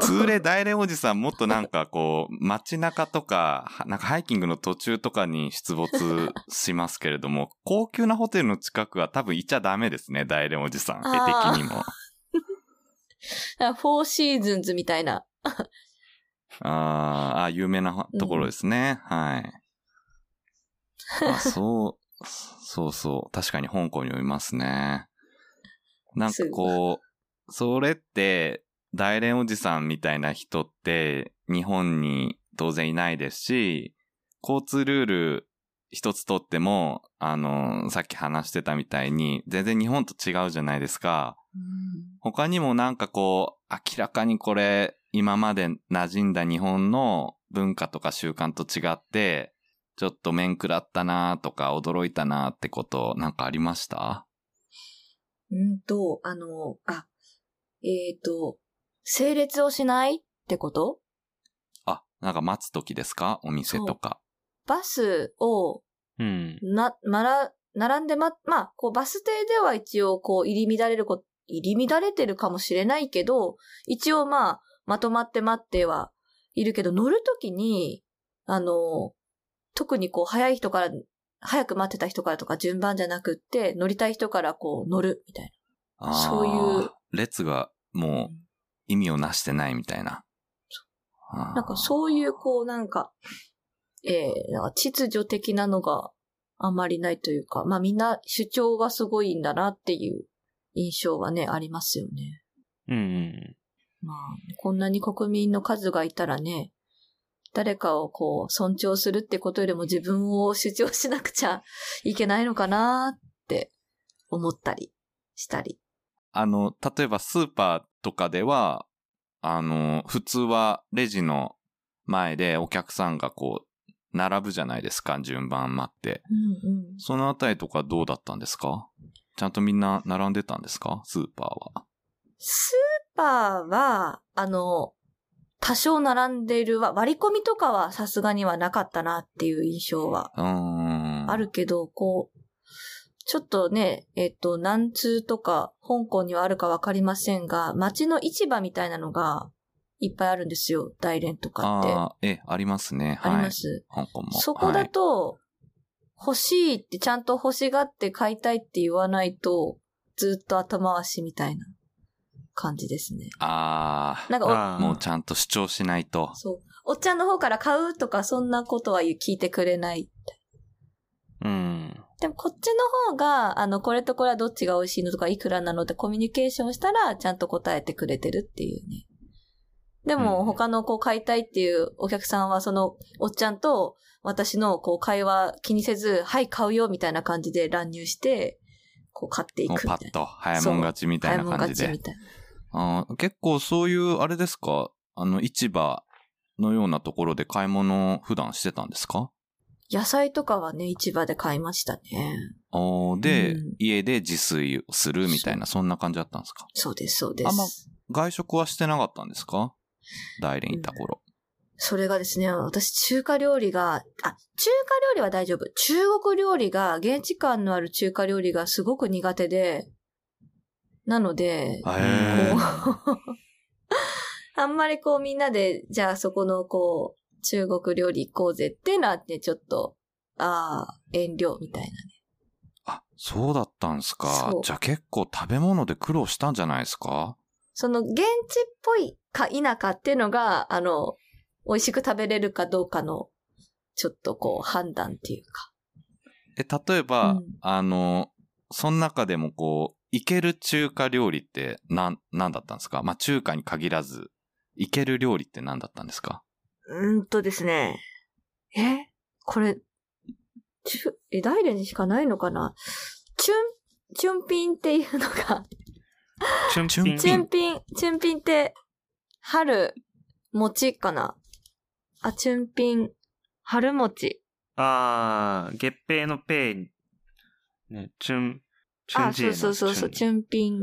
通例大連おじさんもっとなんかこう、街中とか、はなんかハイキングの途中とかに出没しますけれども、高級なホテルの近くは多分行っちゃダメですね、大連おじさん。絵的にも。あフォーシーズンズみたいな。あーあー、有名なところですね。はい。あ、そう、そうそう。確かに香港にもいますね。なんかこう、それって、大連おじさんみたいな人って、日本に当然いないですし、交通ルール一つとっても、あの、さっき話してたみたいに、全然日本と違うじゃないですか。他にもなんかこう、明らかにこれ、今まで馴染んだ日本の文化とか習慣と違って、ちょっと面食らったなとか驚いたなってことなんかありました？うんと、あの、あ、えっ、と、整列をしないってこと？あ、なんか待つ時ですか？お店とか。バスを、うん。な、まら、並んでま、まあ、こう、バス停では一応、こう、入り乱れるこ、入り乱れてるかもしれないけど、一応まあ、まとまって待ってはいるけど、乗るときに、あの、特にこう、早い人から、早く待ってた人からとか順番じゃなくって、乗りたい人からこう、乗るみたいあーそういう。列がもう意味をなしてないみたいな。あな。んかそういう、こう、なんか、えー、なんか秩序的なのがあんまりないというか、まあみんな主張がすごいんだなっていう印象はね、ありますよね。うんうん。まあ、こんなに国民の数がいたらね、誰かをこう尊重するってことよりも自分を主張しなくちゃいけないのかなって思ったりしたり。あの、例えばスーパーとかでは、あの、普通はレジの前でお客さんがこう、並ぶじゃないですか、順番待って。うんうん。そのあたりとかどうだったんですか？ちゃんとみんな並んでたんですか？スーパーは。スーパーは、あの、多少並んでいるわ、割り込みとかはさすがにはなかったなっていう印象は。あるけど、こう、ちょっとね、えっと、南通とか香港にはあるかわかりませんが、街の市場みたいなのがいっぱいあるんですよ。大連とかって。あああ、え、ありますね。はい。ります。香港も。そこだと、欲しいってちゃんと欲しがって買いたいって言わないと、ずっと後回しみたいな感じですね。ああ、なんかもうちゃんと主張しないと。そう。おっちゃんの方から買うとかそんなことは聞いてくれない。うん。でもこっちの方が、あの、これとこれはどっちが美味しいのとかいくらなのってコミュニケーションしたらちゃんと答えてくれてるっていうね。でうんも他のこう買いたいっていうお客さんはそのおっちゃんと私のこう会話気にせず、はい買うよみたいな感じで乱入して、こう買っていくみたいな。パッと早もん勝ちみたいな感じ早もんで勝ちみ。たいな。あー結構そういう、あれですか？あの、市場のようなところで買い物を普段してたんですか？野菜とかはね、市場で買いましたね。あーで、うん家で自炊をするみたいな、そんな感じだったんですか？そうです、そうです。あんま外食はしてなかったんですか？大連いた頃。それがですね、私中華料理が、あ、中華料理は大丈夫。中国料理が、現地感のある中華料理がすごく苦手で、なので、あんまりこうみんなで、じゃあそこのこう、中国料理行こうぜってなってちょっと、ああ、遠慮みたいなね。あ、そうだったんですか。じゃあ結構食べ物で苦労したんじゃないですか？その現地っぽいか否かっていうのが、あの、美味しく食べれるかどうかの、ちょっとこう判断っていうか。え、例えば、うんあの、その中でもこう、いける中華料理って何、何だったんですか？まあ中華に限らず、いける料理って何だったんですか？うーんとですね。え？これ、ちゅ、え、大連にしかないのかな？チュン、チュンピンっていうのが、チュンチュンピン。チュンピン、チュンピンって春、餅かな？あ、チュンピン、春餅。あー、月餅のペイ、ね、チュンあ、そうそうそうそう、チチュンピン。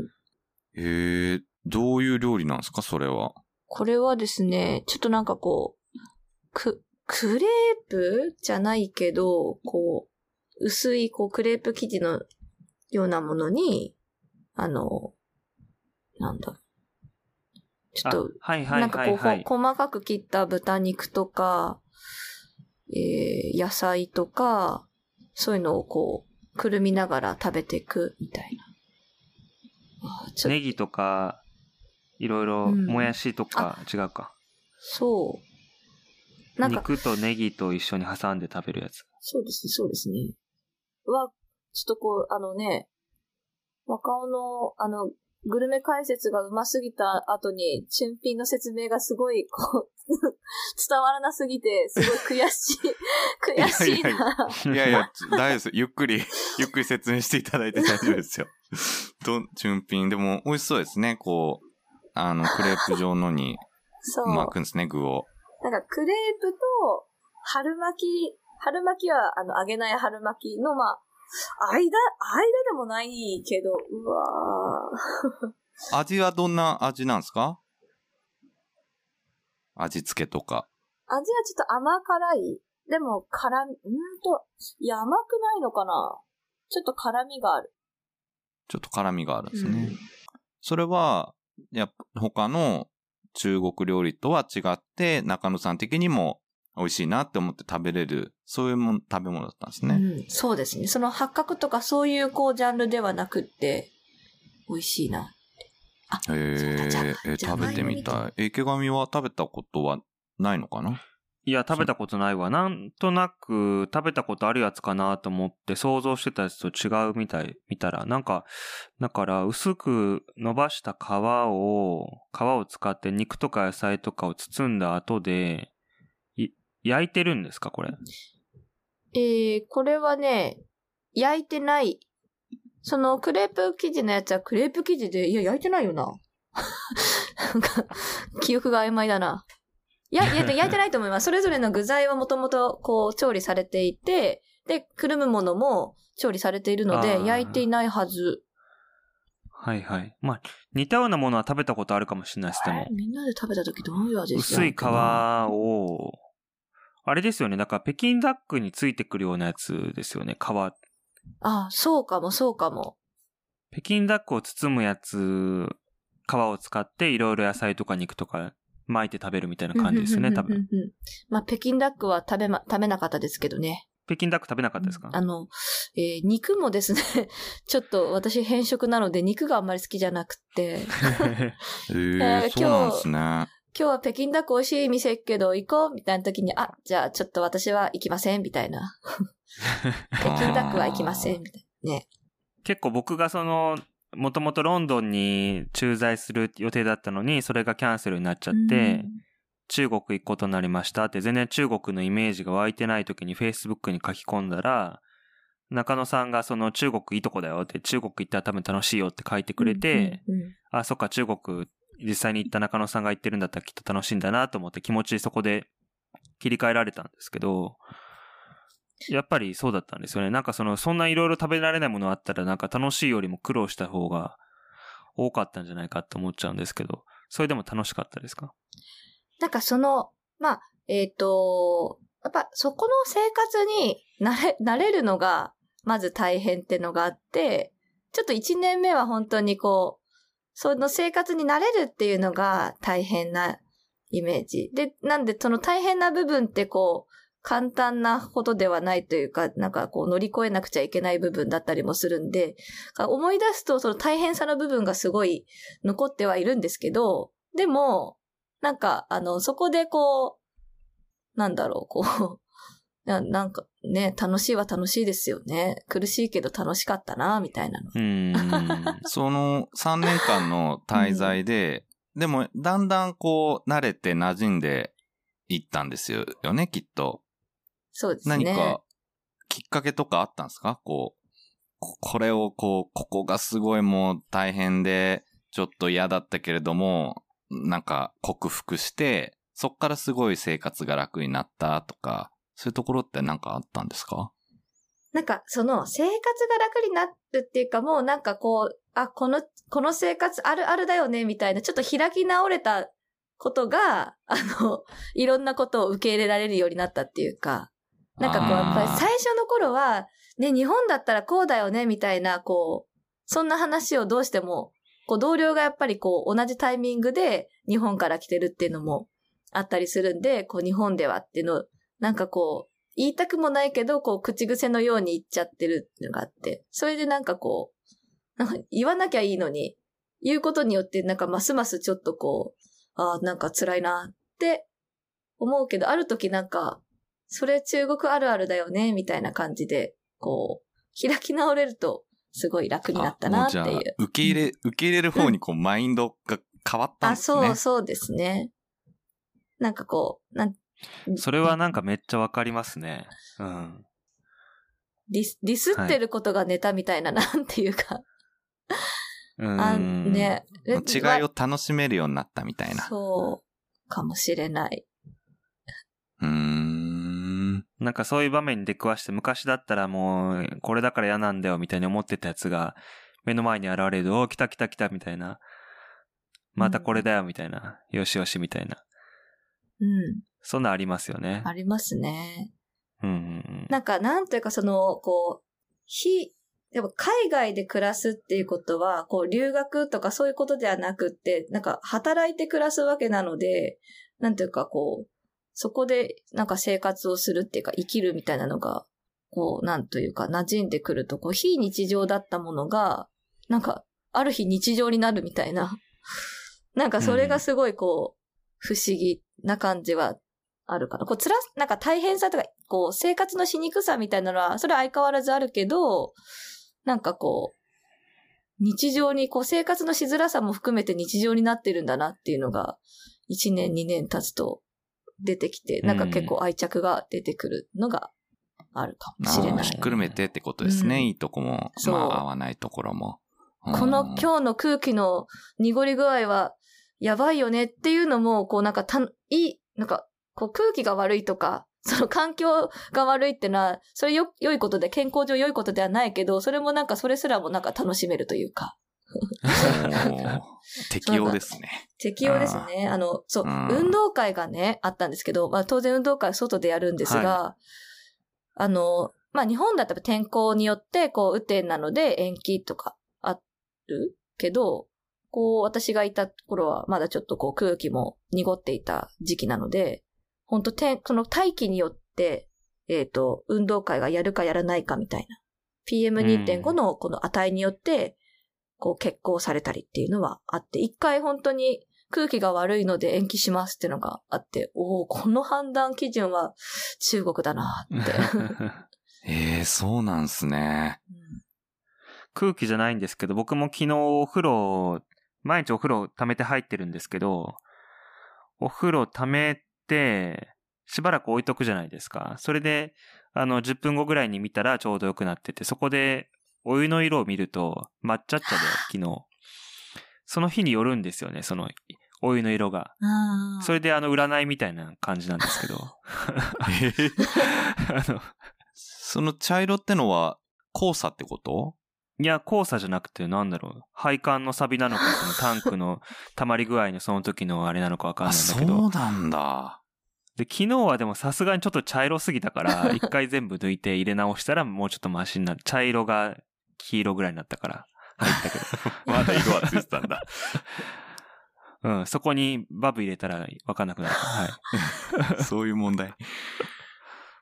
へえ、どういう料理なんですか？それは。これはですね、ちょっとなんかこう、く、クレープじゃないけど、こう、薄いこうクレープ生地のようなものに、あの、なんだ。ちょっと、あはいはいなんかこう、はいはい。ほ細かく切った豚肉とか、えー野菜とか、そういうのをこう、くるみながら食べていくみたいな。ネギとか、いろいろ、うんもやしとか、違うか。そう。なんか、肉とネギと一緒に挟んで食べるやつ。そうですね、そうですね。は、ちょっとこう、あのね、若尾の、あの、グルメ解説が上手すぎた後に、チュンピンの説明がすごい、こう、伝わらなすぎて、すごい悔しい、悔しいいやいな。いやいや、大丈夫です。ゆっくり、ゆっくり説明していただいて大丈夫ですよ。どん、純品。でも、美味しそうですね。こう、あの、クレープ状のに。巻くんですね、具を。なんか、クレープと、春巻き、春巻きは、あの、揚げない春巻きの、まあ、間、間でもないけど、うわー 味はどんな味なんですか？味付けとか。味はちょっと甘辛い。でも、辛み、んと、いや、甘くないのかな？ちょっと辛みがある。ちょっと辛みがあるんですね。うんそれは、やっぱ他の中国料理とは違って、中野さん的にも美味しいなって思って食べれる、そういうもん食べ物だったんですね。うん、そうですね。その八角とかそういうこうジャンルではなくって、美味しいな。あえ、えじゃあ食べてみたい。え池上は食べたことはないのかな？いや、食べたことないわ。なんとなく、食べたことあるやつかなと思って想像してたやつと違うみたい、見たら、なんか、だから薄く伸ばした皮を、皮を使って肉とか野菜とかを包んだ後で、い焼いてるんですかこれ？えー、これはね、焼いてない。そのクレープ生地のやつはクレープ生地で、いや、焼いてないよな。なんか、記憶が曖昧だな。いや、いや 焼いてないと思います。それぞれの具材はもともとこう調理されていて、で、くるむものも調理されているので、焼いていないはず。はいはい。まあ、似たようなものは食べたことあるかもしれないです、でも。みんなで食べた時どういう味でした薄い皮を、あれですよね。だから北京ダックについてくるようなやつですよね。皮。あ、そうかも、そうかも。北京ダックを包むやつ、皮を使っていろいろ野菜とか肉とか巻いて食べるみたいな感じですよね、多分。まあ、北京ダックは食べま、食べなかったですけどね。北京ダック食べなかったですか？あの、えー肉もですね、ちょっと私変色なので肉があんまり好きじゃなくて、へええー そうなんですね。今日は北京ダック美味しい店けど行こう？みたいな時に、あ、じゃあちょっと私は行きませんみたいな。北京ダックは行きませんみたいな。ね。結構僕がその、もともとロンドンに駐在する予定だったのに、それがキャンセルになっちゃって、中国行くことになりましたって、全然中国のイメージが湧いてない時に Facebook に書き込んだら、中野さんがその中国いいとこだよって、中国行ったら多分楽しいよって書いてくれて、うんうんうんあ、そっか、中国、実際に行った中野さんが言ってるんだったらきっと楽しいんだなと思って気持ちそこで切り替えられたんですけど、やっぱりそうだったんですよね。なんかその、そんないろいろ食べられないものあったらなんか楽しいよりも苦労した方が多かったんじゃないかって思っちゃうんですけど、それでも楽しかったですか？なんかその、まあ、えっ、と、やっぱそこの生活に慣れ、慣れるのが、まず大変ってのがあって、ちょっと一年目は本当にこう、その生活に慣れるっていうのが大変なイメージ。で、なんでその大変な部分ってこう、簡単なことではないというか、なんかこう乗り越えなくちゃいけない部分だったりもするんで、思い出すとその大変さの部分がすごい残ってはいるんですけど、でも、なんか、あの、そこでこう、なんだろう、こう、ななんかね、楽しいは楽しいですよね。苦しいけど楽しかったな、みたいなの。うーん。その3年間の滞在で、でもだんだんこう慣れて馴染んでいったんですよね、きっと。そうですね。何かきっかけとかあったんですか？こう、ここれをこう、ここがすごいもう大変で、ちょっと嫌だったけれども、なんか克服して、そっからすごい生活が楽になったとか、そういうところってなんかあったんですか？なんか、その、生活が楽になるっていうか、もうなんかこう、あ、この、この生活あるあるだよね、みたいな、ちょっと開き直れたことが、あの、いろんなことを受け入れられるようになったっていうか、なんかこう、やっぱり最初の頃は、ね、日本だったらこうだよね、みたいな、こう、そんな話をどうしても、こう、同僚がやっぱりこう、同じタイミングで日本から来てるっていうのもあったりするんで、こう、日本ではっていうのを、なんかこう、言いたくもないけど、こう、口癖のように言っちゃってるのがあって、それでなんかこう、なんか言わなきゃいいのに、言うことによって、なんかますますちょっとこう、ああ、なんか辛いなって思うけど、ある時なんか、それ中国あるあるだよね、みたいな感じで、こう、開き直れると、すごい楽になったなっていう。う受け入れ、受け入れる方にこう、マインドが変わったんあ、ですね。そうそうですね。なんかこう、なんそれはなんかめっちゃわかりますね。うん。ディス、ディスってることがネタみたいな、なんていうか。うん。あ、ね。違いを楽しめるようになったみたいな。そう、かもしれない。うーん。なんかそういう場面に出くわして、昔だったらもう、これだから嫌なんだよみたいに思ってたやつが、目の前に現れると、おー来た来た来たみたいな。またこれだよみたいな。よしよしみたいな。うん。そんなんありますよね。ありますね。うんうんうん。なんか、なんというかその、こう、非、でも海外で暮らすっていうことは、こう、留学とかそういうことではなくって、なんか、働いて暮らすわけなので、なんというかこう、そこで、なんか生活をするっていうか、生きるみたいなのが、こう、なんというか、馴染んでくると、こう、非日常だったものが、なんか、ある日日常になるみたいな。なんか、それがすごいこう、不思議な感じはあるかな。こう、つら、なんか大変さとか、こう、生活のしにくさみたいなのは、それは相変わらずあるけど、なんかこう、日常に、こう、生活のしづらさも含めて日常になってるんだなっていうのが、1年、2年経つと出てきて、なんか結構愛着が出てくるのがあるかもしれない。ひっくるめてってことですね。うんいいとこも、まあ合わないところも。このうん今日の空気の濁り具合はやばいよねっていうのも、こうなんかた、いい、なんか、こう空気が悪いとか、その環境が悪いってのは、それよ、良いことで、健康上良いことではないけど、それもなんかそれすらもなんか楽しめるというか、適応ですね。適応ですね。あの、そう、うん。運動会がね、あったんですけど、まあ当然運動会は外でやるんですが、あの、まあ日本だったら天候によって、こう、雨天なので延期とかあるけど、こう、私がいた頃はまだちょっとこう空気も濁っていた時期なので、本当天、その大気によって、えっ、と、運動会がやるかやらないかみたいな。PM2.5 のこの値によって、こう決行されたりっていうのはあって、一回本当に空気が悪いので延期しますっていうのがあって、おおこの判断基準は中国だなって。ええそうなんすね。空気じゃないんですけど、僕も昨日お風呂、毎日お風呂溜めて入ってるんですけど、お風呂溜めて、しばらく置いとくじゃないですか。それで、あの、10分後ぐらいに見たらちょうど良くなってて、そこでお湯の色を見ると、抹茶茶で、昨日。その日によるんですよね、その、お湯の色が。あそれであの、占いみたいな感じなんですけど。えー あの、その茶色ってのは黄砂ってこと？いや、黄砂じゃなくて、なんだろう。配管のサビなのか、そのタンクの 溜まり具合のその時のあれなのかわかんあ、ないんだそけど。うなんだ。で、昨日はでもさすがにちょっと茶色すぎたから、一回全部抜いて入れ直したらもうちょっとマシになる。茶色が黄色ぐらいになったから、入ったけ まだ色はついてたんだ。ど。うん、そこにバブ入れたらわかんなくなるから。はい。そういう問題。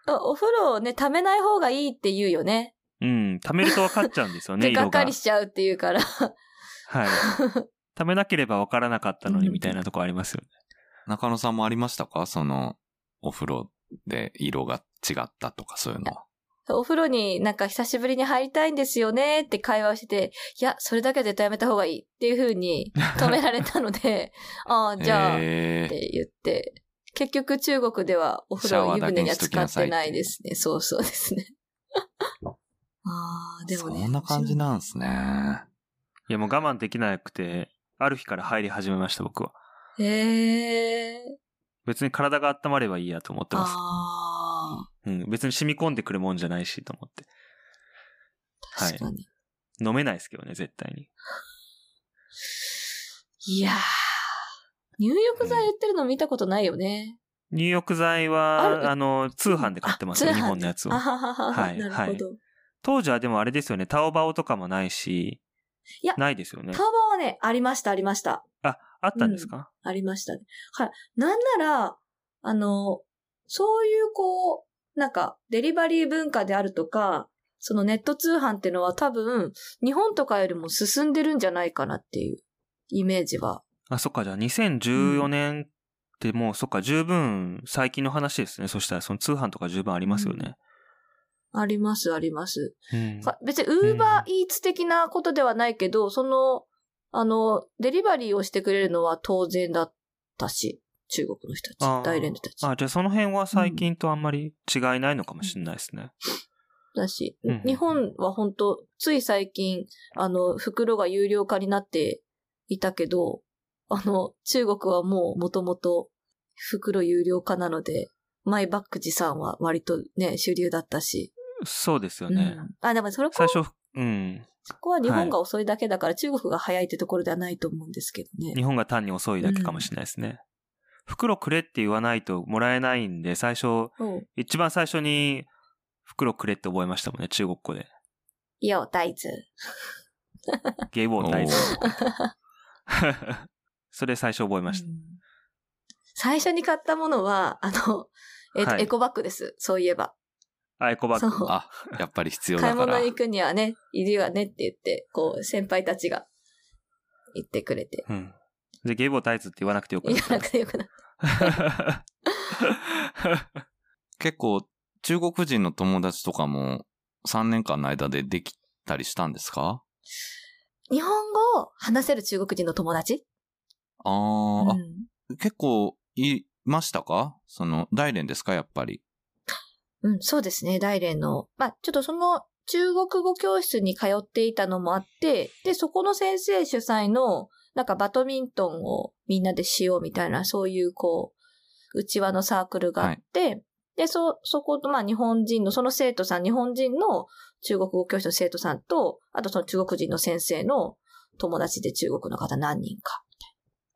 あお風呂をね、溜めない方がいいって言うよね。うん、溜めると分かっちゃうんですよね、で、がかりしちゃうっていうから。はい。溜めなければ分からなかったのにみたいなとこありますよね。中野さんもありましたか？その、お風呂で色が違ったとかそういうの。お風呂になんか久しぶりに入りたいんですよねって会話をしてて、いや、それだけは絶対やめた方がいいっていう風に 止められたので、ああ、じゃあ、っえーて言って、結局中国ではお風呂を湯船には使ってないですね。そうそうですね。ああ、でもね。そんな感じなんすね。いやもう我慢できなくて、ある日から入り始めました、僕は。へえ。別に体が温まればいいやと思ってます。あうん。別に染み込んでくるもんじゃないしと思って。あ、はい確かに。飲めないですけどね、絶対に。い、やー。入浴剤売ってるの見たことないよね。入浴剤あは、るあの、通販で買ってますよ、あ通販日本のやつをあ。はははは、はいなるほど。当時はでもあれですよね、タオバオとかもないし、いやないですよねタ。ワバはね、ありました、ありました。あ、あったんですか、ありましたね。はい。なんなら、あの、そういうこう、なんか、デリバリー文化であるとか、そのネット通販っていうのは多分、日本とかよりも進んでるんじゃないかなっていうイメージは。あ、そっか、じゃあ2014年ってもう、そっか、十分最近の話ですね。そしたらその通販とか十分ありますよね。あります、あります。うん。か別に、ウーバーイーツ的なことではないけど、その、あの、デリバリーをしてくれるのは当然だったし、中国の人たち、大連の人たち。あ、じゃあその辺は最近とあんまり違いないのかもしれないですね。だし、うん日本は本当つい最近、あの、袋が有料化になっていたけど、あの、中国はもう元々袋有料化なので、マイバッグ持参は割とね、主流だったし。そうですよね。うんあ、でもそれこ最初、うん。そこは日本が遅いだけだから、中国が早いってところではないと思うんですけどね。日本が単に遅いだけかもしれないですね。袋くれって言わないともらえないんで、最初、うん。一番最初に袋くれって覚えましたもんね、中国語で。要袋子。ゲイボー大事お。ー それ最初覚えました。うん最初に買ったものは、あの、えっ、と、はいエコバッグです。そういえば。あ、エコバッグ。あ、やっぱり必要買いだから。物に行くにはね、いるよねって言って、こう、先輩たちが言ってくれて。うん。で、ゲイボータイツって言わなくてよくな言ったわなくてよくなっ結構、中国人の友達とかも3年間の間でできたりしたんですか？日本語を話せる中国人の友達？あー、あうん結構いましたか？その、大連ですか？やっぱり。うん、そうですね、大連の。まあ、ちょっとその中国語教室に通っていたのもあって、で、そこの先生主催の、なんかバドミントンをみんなでしようみたいな、そういうこう、内輪のサークルがあって、で、そ、そこと、まあ、日本人の、その生徒さん、日本人の中国語教室の生徒さんと、あとその中国人の先生の友達で中国の方何人か。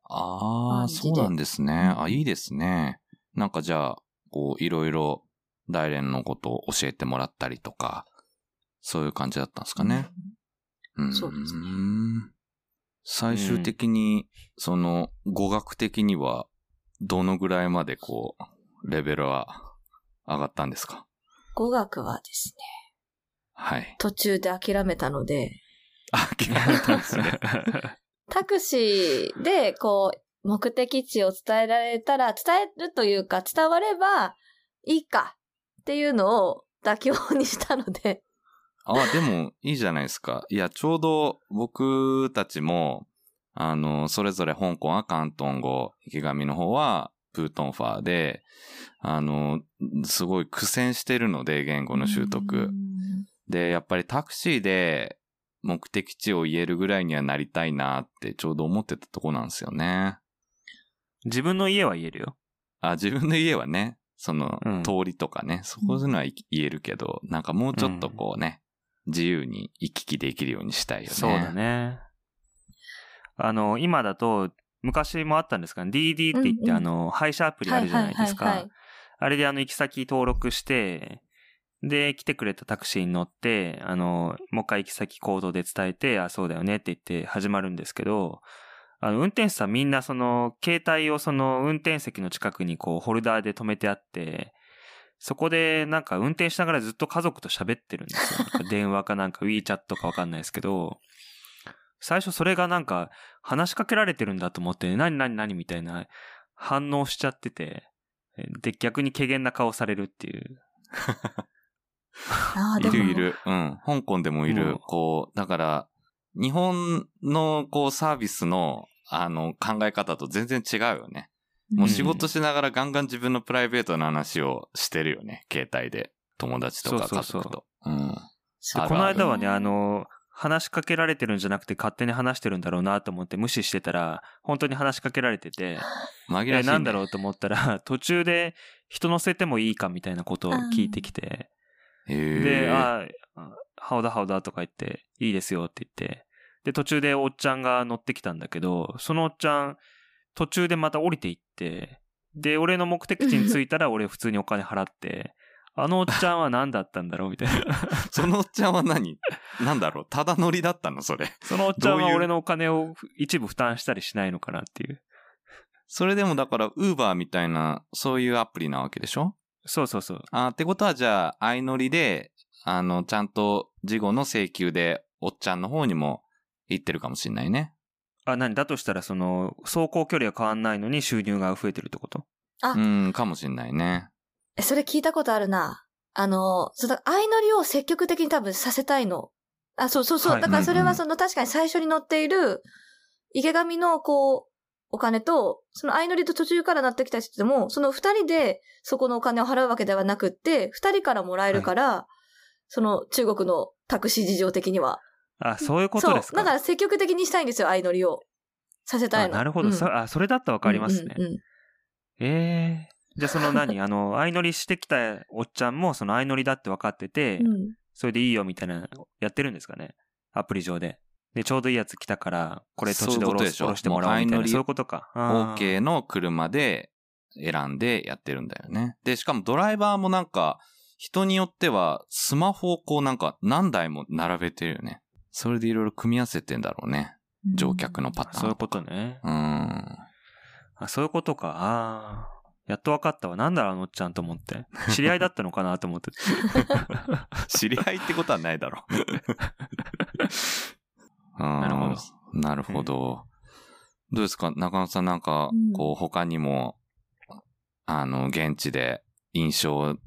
ああ、そうなんですね。あ、いいですね。なんかじゃあ、こう、いろいろ大連のことを教えてもらったりとか、そういう感じだったんですかね。うんそうですね最終的に、その、語学的には、どのぐらいまでこう、レベルは上がったんですか？語学はですね、はい。途中で諦めたので、あ、決まったんですね。タクシーで、こう、目的地を伝えられたら、伝えるというか、伝わればいいかっていうのを妥協にしたので、あ、でもいいじゃないですか。いや、ちょうど僕たちも、あの、それぞれ香港は広東語、池上の方はプートンファーで、あの、すごい苦戦してるので、言語の習う得。んで、やっぱりタクシーで目的地を言えるぐらいにはなりたいなってちょうど思ってたとこなんですよね。自分の家は言えるよ。あ、自分の家はね、その、うん通りとかね、そこいうのは言えるけど、なんかもうちょっとこうね、自由に行き来できるようにしたいよね。そうだね。あの、今だと、昔もあったんですかね。DD って言って、うんうんあの、配車アプリあるじゃないですか。はいはいはいはいあれであの、行き先登録して、で、来てくれたタクシーに乗って、あの、もう一回行き先コードで伝えて、あ、そうだよねって言って始まるんですけど、あの、運転手さんみんなその、携帯をその、運転席の近くにこう、ホルダーで止めてあって、そこでなんか運転しながらずっと家族と喋ってるんですよ。電話かなんか WeChat かわかんないですけど、最初それがなんか話しかけられてるんだと思って、何何何みたいな反応しちゃってて、で、逆に怪げな顔されるっていう。いるいる。うん。香港でもいる。うんこう、だから、日本のこうサービスの、あの、考え方と全然違うよね。もう仕事しながらガンガン自分のプライベートな話をしてるよね。携帯で。友達とか家そうそうそう族と。この間はね、あの、話しかけられてるんじゃなくて勝手に話してるんだろうなと思って無視してたら、本当に話しかけられてて、え、紛らわしい、ね。なんだろうと思ったら、途中で人乗せてもいいかみたいなことを聞いてきて、へーで、ああ、ハオダハオダとか言って、いいですよって言って、で、途中でおっちゃんが乗ってきたんだけど、そのおっちゃん、途中でまた降りていって、で、俺の目的地に着いたら 俺普通にお金払って、あのおっちゃんは何だったんだろうみたいな。そのおっちゃんは何？なんだろう？ただ乗りだったの？それ。そのおっちゃんは俺のお金を一部負担したりしないのかなっていう。それでもだから、ウーバーみたいな、そういうアプリなわけでしょ？そうそうそう。あーってことは、じゃあ、相乗りで、あの、ちゃんと事後の請求で、おっちゃんの方にも行ってるかもしんないね。あ、何？だとしたらその、走行距離は変わんないのに収入が増えてるってこと？あうん、かもしんないね。えそれ聞いたことあるな。あの、そうだ、相乗りを積極的に多分させたいの。あ、そうそうそう。はいだからそれはその確かに最初に乗っている、池上のこう、お金と、その相乗りと途中からなってきた人でも、その二人でそこのお金を払うわけではなくって、二人からもらえるから、その中国のタクシー事情的には。あ、そういうことですかそう。だから積極的にしたいんですよ、相乗りを。させたいの。あなるほど、うんそあ、それだったらわかりますね。うんうんうんええじゃあその何？あの、相乗りしてきたおっちゃんもその相乗りだって分かってて、うんそれでいいよみたいな、やってるんですかね？アプリ上で。で、ちょうどいいやつ来たから、これ途中で下ろしょ下ろしてもらおうみたいな。そういうことか。OK の車で選んでやってるんだよね。で、しかもドライバーもなんか、人によってはスマホをこうなんか何台も並べてるよね。それでいろいろ組み合わせてんだろうね。乗客のパターン。そういうことね。うん。あ、そういうことか。ああ。やっと分かったわ。なんだろう、あのおっちゃんと思って。知り合いだったのかなと思って。知り合いってことはないだろう。な なるほど。なるほど。どうですか？中野さんなんかうん、こう、他にも、あの、現地で印象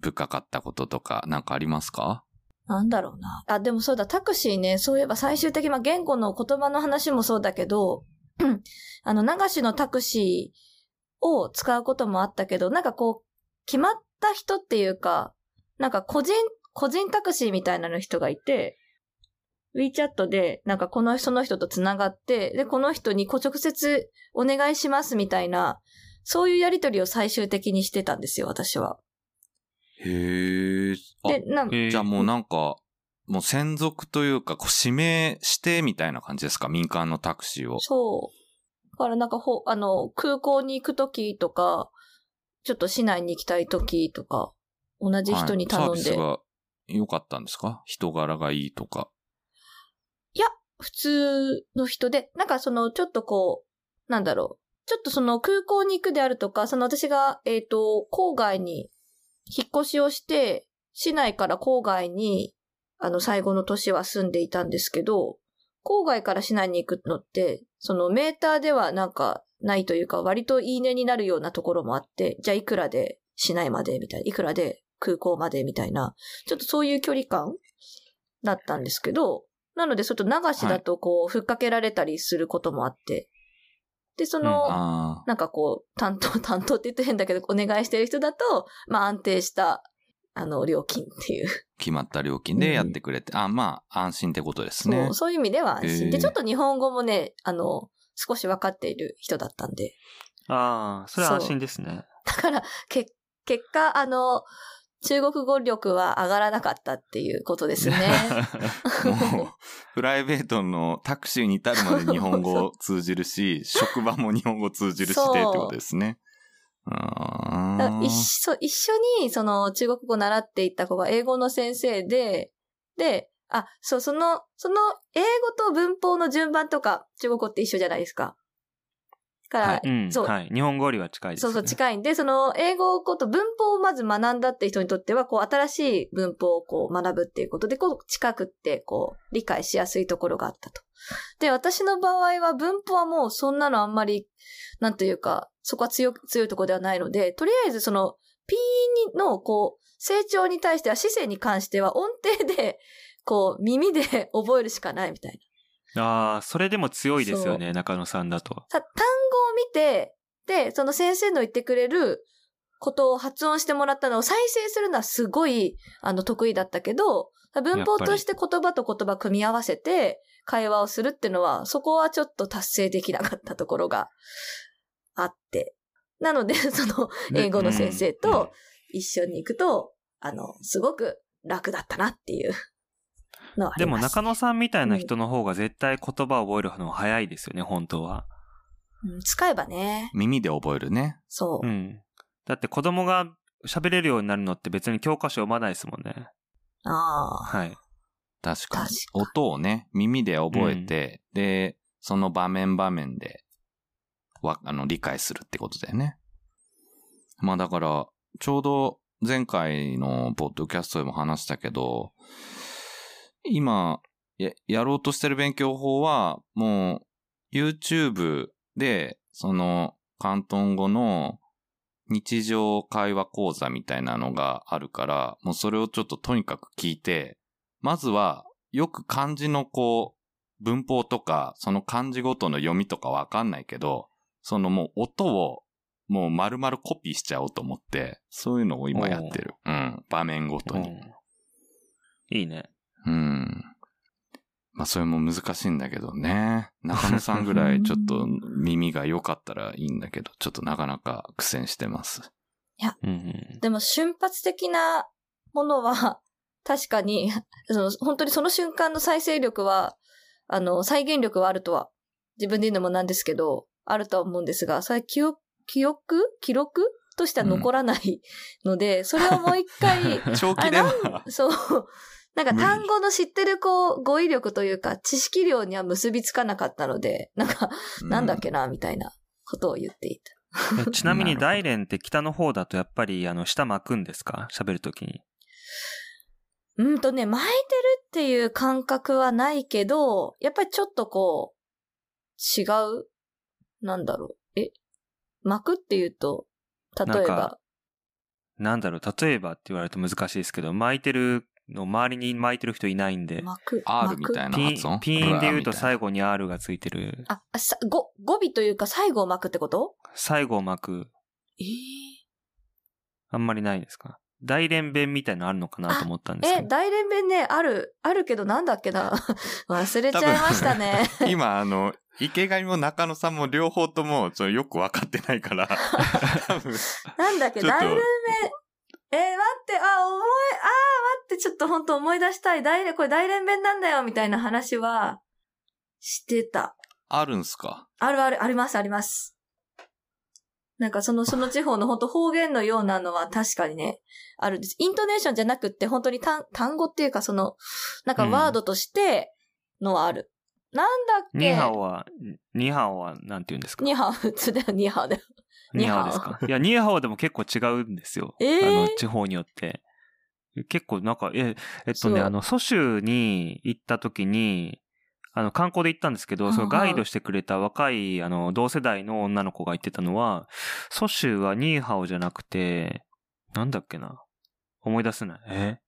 深かったこととか、なんかありますか？なんだろうな。あ、でもそうだ、タクシーね、そういえば最終的、まあ、言語の言葉の話もそうだけど、あの、流しのタクシーを使うこともあったけど、なんかこう、決まった人っていうか、なんか個人、個人タクシーみたいなの人がいて、WeChat で、なんかこの、その人と繋がって、で、この人にこう直接お願いしますみたいな、そういうやりとりを最終的にしてたんですよ、私は。へえ。あで、なんえーじゃあもうなんか、もう専属というか、こう指名してみたいな感じですか？民間のタクシーを。そう。だからなんかほ、あの、空港に行くときとか、ちょっと市内に行きたいときとか、同じ人に頼んで、はいサービスが良かったんですか？人柄がいいとか。普通の人で、なんかその、ちょっとこう、なんだろう。ちょっとその空港に行くであるとか、その私が、えっ、と、郊外に引っ越しをして、市内から郊外に、あの、最後の年は住んでいたんですけど、郊外から市内に行くのって、そのメーターではなんかないというか、割といいねになるようなところもあって、じゃあいくらで市内までみたいな、いくらで空港までみたいな、ちょっとそういう距離感だったんですけど、なので、ちょっと流しだとこう、ふっかけられたりすることもあって、で、その、あなんかこう、担当、担当って言って変だけど、お願いしてる人だと、まあ安定した、あの、料金っていう。決まった料金でやってくれて、あ、まあ、安心ってことですねそう、。そういう意味では安心。で、ちょっと日本語もね、あの、少し分かっている人だったんで。ああ、それは安心ですね。だから、け、結果、あの、中国語力は上がらなかったっていうことですね。もう、プライベートのタクシーに至るまで日本語通じるし、職場も日本語通じるしでってことですね。一緒、一緒に、その、中国語習っていった子が英語の先生で、で、あ、そう、その、その、英語と文法の順番とか、中国語って一緒じゃないですか。から、はいうん。そう、はい。日本語よりは近いです、ね。そうそう、近いんで、その、英語をこと文法をまず学んだって人にとっては、こう、新しい文法をこう、学ぶっていうことで、こう、近くって、こう、理解しやすいところがあったと。で、私の場合は、文法はもう、そんなのあんまり、なんというか、そこは強く、強いところではないので、とりあえずその、P の、こう、成長に対しては、姿勢に関しては、音程で、こう、耳で覚えるしかないみたいな。ああ、それでも強いですよね、中野さんだと。さ、単語を見て、で、その先生の言ってくれることを発音してもらったのを再生するのはすごい、あの、得意だったけど、文法として言葉と言葉組み合わせて会話をするっていうのは、そこはちょっと達成できなかったところがあって。なので、その英語の先生うん。と一緒に行くと、あの、すごく楽だったなっていうのはあでも中野さんみたいな人の方が絶対言葉を覚えるのが早いですよね、本当は。うん使えばね。耳で覚えるね。そう。うん。だって子供が喋れるようになるのって別に教科書読まないですもんね。ああ。はい。確かに。音をね、耳で覚えて、で、その場面場面で、わ、あの、理解するってことだよね。まあだから、ちょうど前回のポッドキャストでも話したけど、今、や、やろうとしてる勉強法は、もう、YouTube で、その、広東語の日常会話講座みたいなのがあるから、もうそれをちょっととにかく聞いて、まずは、よく漢字のこう、文法とか、その漢字ごとの読みとかわかんないけど、そのもう音を、もう丸々コピーしちゃおうと思って、そういうのを今やってる。うん。場面ごとに。うんいいね。うん。まあ、それも難しいんだけどね。中野さんぐらい ちょっと耳が良かったらいいんだけど、ちょっとなかなか苦戦してます。うんうん。でも瞬発的なものは、確かに、その本当にその瞬間の再生力は、あの、再現力はあるとは、自分で言うのもなんですけど、あるとは思うんですが、それ記憶、記憶？記録としては残らないので、それをもう一回、長期では、そう。なんか単語の知ってるこう、語彙力というか、知識量には結びつかなかったので、なんか、なんだっけな、みたいなことを言っていた。え ちなみに大連って北の方だとやっぱりあの下巻くんですか？喋るときに。うんとね、巻いてるっていう感覚はないけど、やっぱりちょっとこう、違う？なんだろう？え？巻くっていうと、例えば？なんだろう、例えばって言われると難しいですけど、巻いてるの、周りに巻いてる人いないんで、巻く。R みたいなピ発音？ン、ピンで言うと最後。後に R がついてる。あ、あさ語、語尾というか最後を巻くってこと？最後を巻く、えあんまりないですか？大連弁みたいなのあるのかなと思ったんですけえ、ど。大連弁ね、ある、あるけどなんだっけな？忘れちゃいましたね。今、あの、池上も中野さんも両方とも、ちょっとよくわかってないから、多分、なんだっけ、ちょっと大連弁。えー待って、あ、思い、あー、待って、ちょっと本当思い出したい。大連、これ大連弁なんだよ、みたいな話は、してた。あるんすか？あるある、あります、あります。なんかその、その地方の 本当方言のようなのは確かにね、あるんです。イントネーションじゃなくって本当に単単語っていうかその、なんかワードとしてのはある。なんだっけ？ニーハオは、ニーハオはなんて言うんですか？ニーハオ、普通だよ、ニーハオだよ。ニーハオですか？いや、ニーハオでも結構違うんですよ。えー？あの、地方によって。結構なんか、え、えっとね、あの、蘇州に行った時に、あの、観光で行ったんですけど、そのガイドしてくれた若い、あの、同世代の女の子が言ってたのは、蘇州はニーハオじゃなくて、なんだっけな？思い出せない。え？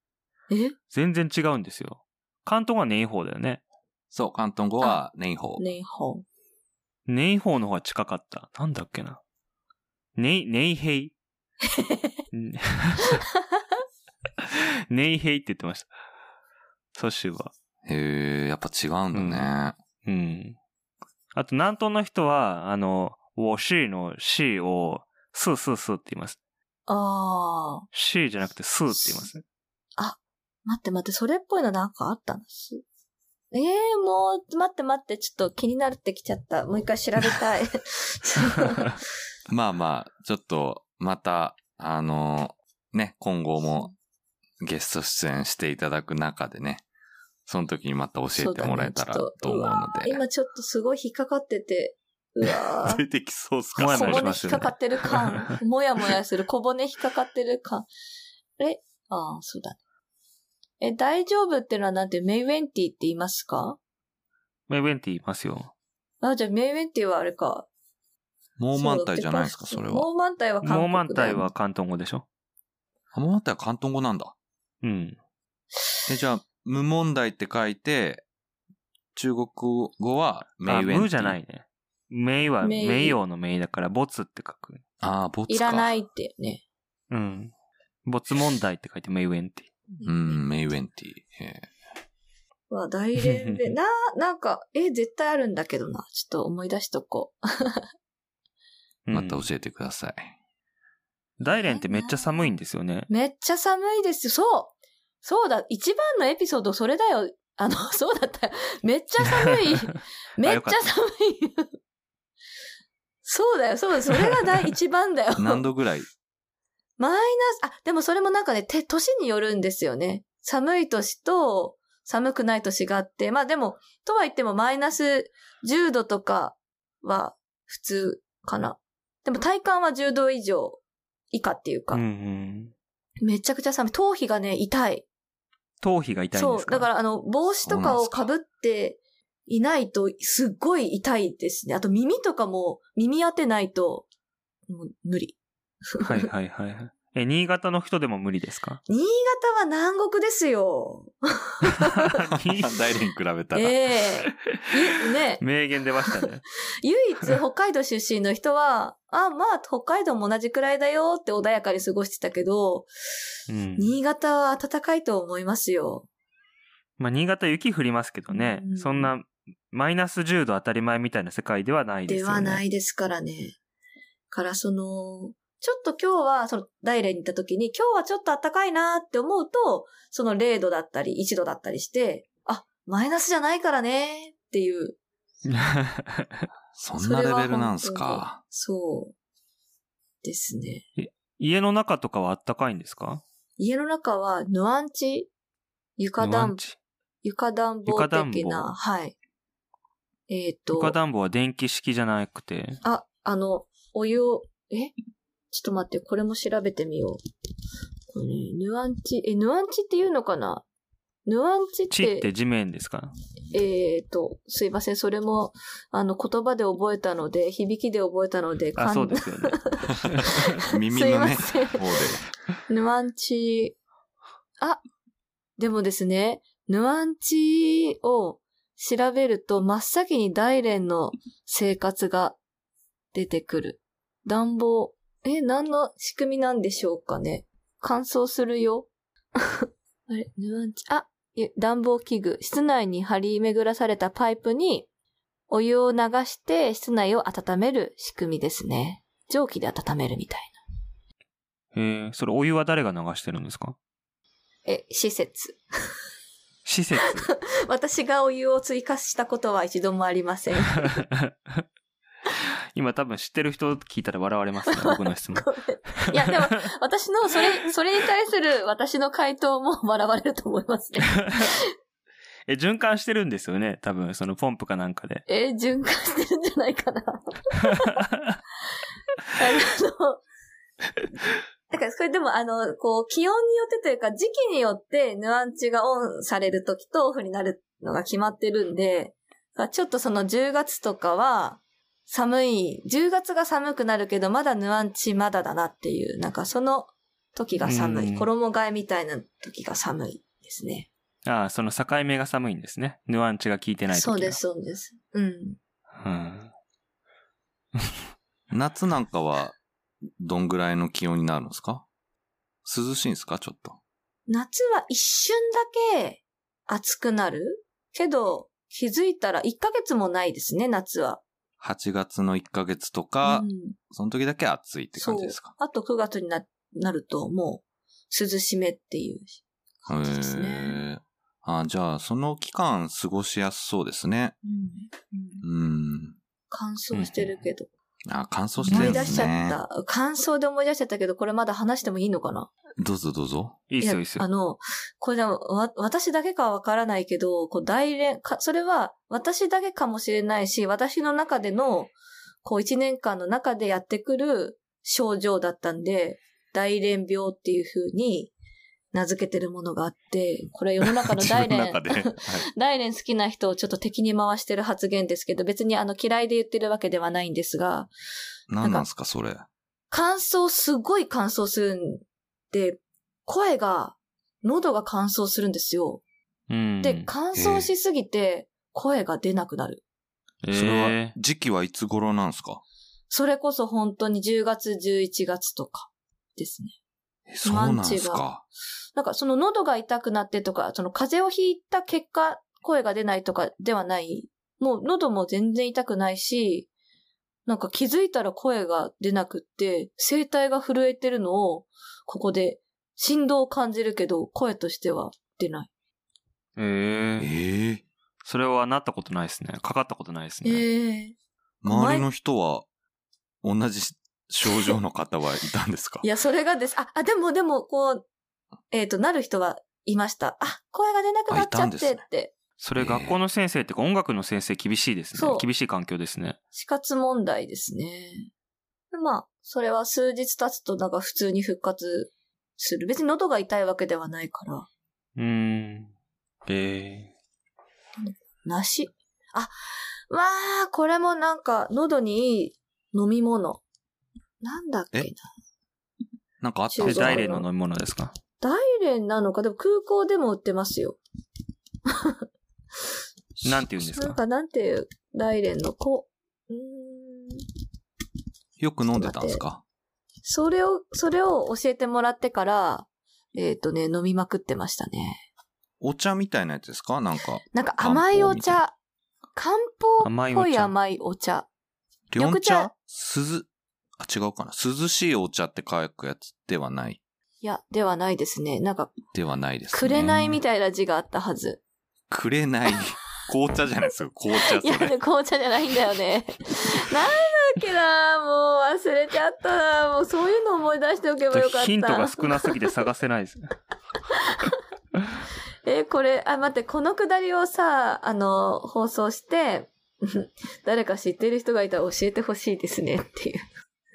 え？全然違うんですよ。関東はネイホーだよね。そう、広東語はネイホー。ネイホネイホーの方が近かった。なんだっけな？ネイ、ネイヘイ。ネイヘイって言ってました。蘇州は。へえ、やっぱ違うんだね。うん。あと、南東の人は、あの、我是の是を、すすすって言います。あー。是じゃなくてすって言います。待って待って、それっぽいのなんかあったんです。ええー、もう、待って待って、ちょっと気になってきちゃった。もう一回調べたい。まあまあ、ちょっと、また、あの、ね、今後もゲスト出演していただく中でね、その時にまた教えてもらえたらと思うので。今ちょっとすごい引っかかってて、うわー 出てきそうっすか？もや小骨引っもやしますよねかかってる感。もやもやする小骨引っかかってる感。え？ああ、そうだね。え、大丈夫ってのはなんて、メイウェンティって言いますか？メイウェンティいますよ。あ、じゃあメイウェンティはあれか。モーマンタイじゃないですか、それは。モーマンタイは韓国だよモーマンタイは広東語でしょ？モーマンタイは広東語なんだ。うん。え、じゃあ、無問題って書いて、中国語はメイウェンティ。あ、ムじゃないね。メイは、メイ名誉の名だから、ボツって書く。ああ、ボツか。いらないってね。うん。ボツ問題って書いてメイウェンティ。うん、メイウェンティ。えは大連で、な、なんか、え、絶対あるんだけどな。ちょっと思い出しとこう。ーまた教えてください。大連ってめっちゃ寒いんですよね。めっちゃ寒いですよ。そうそうだ、一番のエピソードそれだよ。あの、そうだったよ。めっちゃ寒い。めっちゃ寒い。そうだよ、そうだよ。それが第一番だよ。何度ぐらい？マイナス、あ、でもそれもなんかね、て、年によるんですよね。寒い年と寒くない年があって、まあでも、とは言ってもマイナス10度とかは普通かな。でも体感は10度以上以下っていうか、うんうん。めちゃくちゃ寒い。頭皮がね、痛い。頭皮が痛いんそう。ですか？だからあの、帽子とかを被っていないとすっごい痛いですね。あと耳とかも耳当てないと、もう無理。はいはいはいはい。え、新潟の人でも無理ですか？新潟は南国ですよ。大連比べたら。ええいね、名言出ましたね。唯一北海道出身の人は、あ、まあ、北海道も同じくらいだよって穏やかに過ごしてたけど、うん。新潟は暖かいと思いますよ。まあ、新潟雪降りますけどね。うんそんな、マイナス10度当たり前みたいな世界ではないですよね。ではないですからね。からその、ちょっと今日は、その、大連に行った時に、今日はちょっと暖かいなって思うと、その0度だったり1度だったりして、あ、マイナスじゃないからねっていう。そんなレベルなんすか。そう。ですね。家の中とかは暖かいんですか？家の中は、ヌアンチ床暖、床暖房床暖房的な、はい。えっ、と、床暖房は電気式じゃなくて？あ、あの、お湯を、え？ちょっと待って、これも調べてみよう。これね、ヌアンチ、え、ヌアンチって言うのかな？ヌアンチっ、地ってて地面ですかえっ、と、すいません、それも、あの、言葉で覚えたので、響きで覚えたので、あ、そうですよね。耳のね、ません方で。ヌアンチ、あ、でもですね、ヌアンチを調べると真っ先に大連の生活が出てくる。暖房、え、何の仕組みなんでしょうかね？乾燥するよ。あれ、ヌアンチ、あ、暖房器具、室内に張り巡らされたパイプにお湯を流して室内を温める仕組みですね。蒸気で温めるみたいえー、それお湯は誰が流してるんですか？な。え、施設。施設。私がお湯を追加したことは一度もありません。今多分知ってる人聞いたら笑われますね、僕の質問。いや、でも、私の、それ、それに対する私の回答も笑われると思いますね。え、循環してるんですよね、多分、そのポンプかなんかで。え、循環してるんじゃないかな。あの、だから、それでも、あの、こう、気温によってというか、時期によって、ヌアンチがオンされるときとオフになるのが決まってるんで、ちょっとその10月とかは、寒い、10月が寒くなるけど、まだヌアンチまだだなっていう、なんかその時が寒い。うん衣替えみたいな時が寒いですね。ああ、その境目が寒いんですね。ヌアンチが効いてない時がそうです、。そうです。うん。うん。夏なんかは、どんぐらいの気温になるんですか？涼しいんですか？ちょっと。夏は一瞬だけ暑くなるけど、気づいたら1ヶ月もないですね、夏は。8月の1ヶ月とか、うんその時だけ暑いって感じですか？あと9月にななると、もう、涼しめっていう感じですね。あじゃあ、その期間過ごしやすそうですね。うんうんうん。乾燥してるけど。あ、乾燥してるんです思い出しちゃっね。た。乾燥で思い出しちゃったけど、これまだ話してもいいのかな？どうぞどうぞ。いいっすよ、いいっすよ。あの、これでも、わ、私だけかはわからないけど、こう、大連、か、それは、私だけかもしれないし、私の中での、こう、一年間の中でやってくる症状だったんで、大連病っていう風に名付けてるものがあって、これ世の中の 自大連 大連好きな人をちょっと敵に回してる発言ですけど、別にあの嫌いで言ってるわけではないんですが、何なんすか、それ。乾燥、すごい乾燥するんで、声が、喉が乾燥するんですよ。うん。で、乾燥しすぎて、声が出なくなる。えそれはー、時期はいつ頃なんですか？それこそ本当に10月、11月とかですね。えそうなんですか？なんかその喉が痛くなってとか、その風邪をひいた結果、声が出ないとかではない。もう喉も全然痛くないし、なんか気づいたら声が出なくって、声帯が震えてるのを、ここで振動を感じるけど、声としては出ない。ええええそれはなったことないですね。かかったことないですね。ええ周りの人は、同じ症状の方はいたんですか？いや、それがです。あ、あ、でもでも、こう、えっ、と、なる人はいました。あ、声が出なくなっちゃってって。それ学校の先生ってか音楽の先生厳しいです。ね厳しい環境ですね。死活問題ですね。でまあ、それは数日経つとなんか普通に復活する。別に喉が痛いわけではないから。うーん。ええ梨。あ、わあ、これもなんか喉にいい飲み物。なんだっけな。え？なんかあった？大連の飲み物ですか？大連なのか、でも空港でも売ってますよ。なんて言うんですか？なんかなんていう、大連のこう、うーん。よく飲んでたんですか？それを、それを教えてもらってから、えっ、とね、飲みまくってましたね。お茶みたいなやつですか？なんか、なんか甘いお茶。漢方っぽい甘いお茶。緑茶？涼、あ、違うかな。涼しいお茶って書くやつではない。いや、ではないですね。なんか、ではないですね。くれないみたい。な字があったはず。くれない。紅茶じゃないですか。紅茶いや。紅茶じゃないんだよね。なんだっけなもう忘れちゃったなもうそういうの思い出しておけばよかった。ヒントが少なすぎて探せないです。え、これ、あ、待って、このくだりをさ、あの、放送して、誰か知ってる人がいたら教えてほしいですねっていう。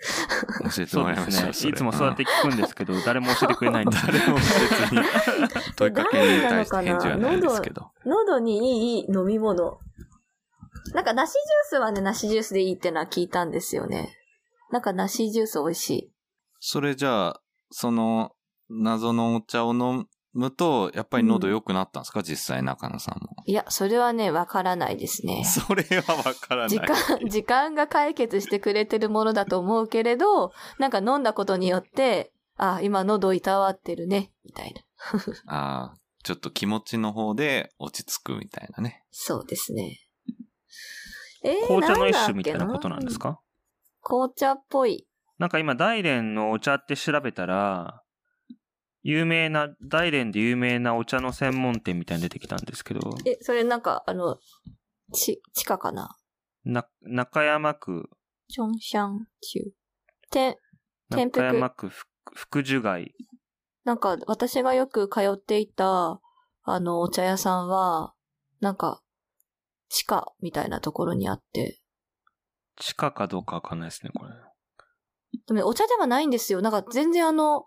教えてそうでもらいましょう。すね。いつもそうやって聞くんですけど、誰も教えてくれないんです。誰も別に問いかけに対して返事はないんですけど。喉にいい飲み物。なんか梨ジュースはね、梨ジュースでいいってのは聞いたんですよね。なんか梨ジュース美味しい。それじゃあ、その謎のお茶を飲むと、やっぱり喉良くなったんですか、実際中野さんも。いや、それはね、わからないですね。それはわからない。時間、時間が解決してくれてるものだと思うけれど、なんか飲んだことによって、あ、今喉いたわってるね、みたいな。ああ、ちょっと気持ちの方で落ち着くみたいなね。そうですね。えー紅茶の一種みたいなことなんですか？紅茶っぽい。なんか今、大連のお茶って調べたら、有名な、大連で有名なお茶の専門店みたいに出てきたんですけど、え、それなんか、あの、ち、地下かな？な、中山区、チョンシャンチュー。て、天中福山区福福寿街。なんか、私がよく通っていた、あの、お茶屋さんは、なんか、地下みたいなところにあって、地下かどうかわかんないですね、これ。でもねお茶ではないんですよ。なんか全然あの、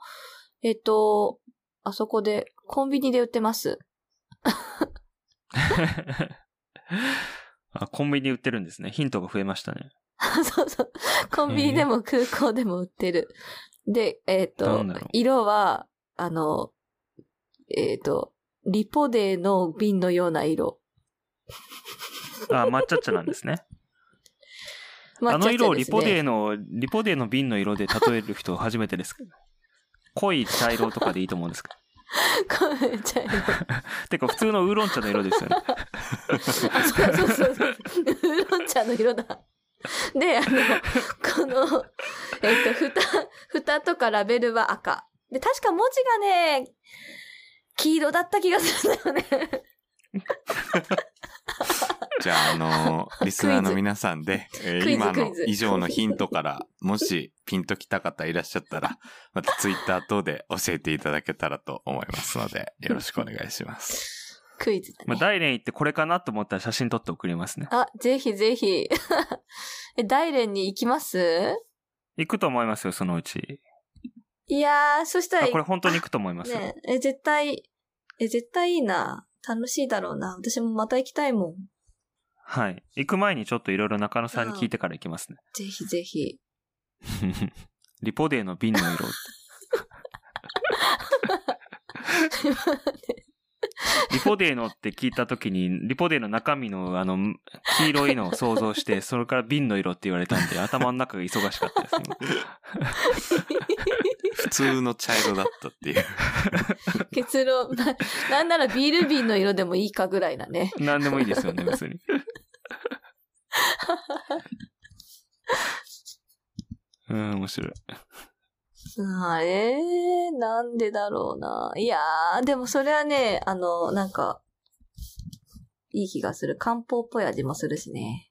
えっと、あそこで、コンビニで売ってます。あ、コンビニで売ってるんですね。ヒントが増えましたね。そうそう。コンビニでも空港でも売ってる。で、えっ、となんだろう、色は、あの、えっ、と、リポデーの瓶のような色。あ、抹茶茶なんですね。あの色をリポデーー。の、リポデーの瓶の色で例える人初めてですけど。濃い茶色とかでいいと思うんですけど。こう茶色。てか普通のウーロン茶の色ですよね。あ、そうそうそうそう。ウーロン茶の色だ。で、あの、この、えっ、と、蓋、蓋とかラベルは赤。で、確か文字がね、黄色だった気がするんだよね。じゃあ、あのー リスナーの皆さんで、えー今の以上のヒントから、もしピンときた方いらっしゃったら、またツイッター等で教えていただけたらと思いますので、よろしくお願いします。クイズだね。まあ、大連行ってこれかなと思ったら写真撮って送りますね。あ、ぜひぜひ。え、大連に行きます？行くと思いますよ、そのうち。いやー、そしたら、あ、これ本当に行くと思いますよ。ねえ、絶対、え、絶対いいな。楽しいだろうな。私もまた行きたいもん。はい。行く前にちょっといろいろ中野さんに聞いてから行きますね。ぜひぜひ。リポデーの瓶の色って。リポデーのって聞いたときに、リポデーの中身のあの、黄色いのを想像して、それから瓶の色って言われたんで、頭の中が忙しかったです、今通の茶色だったっていう。結論、な、なんならビール瓶の色でもいいかぐらいだね。何でもいいですよね、別に。うん、面白い。あえー、なんでだろうな。いやー、でもそれはね、あの、なんか、いい気がする。漢方っぽい味もするしね。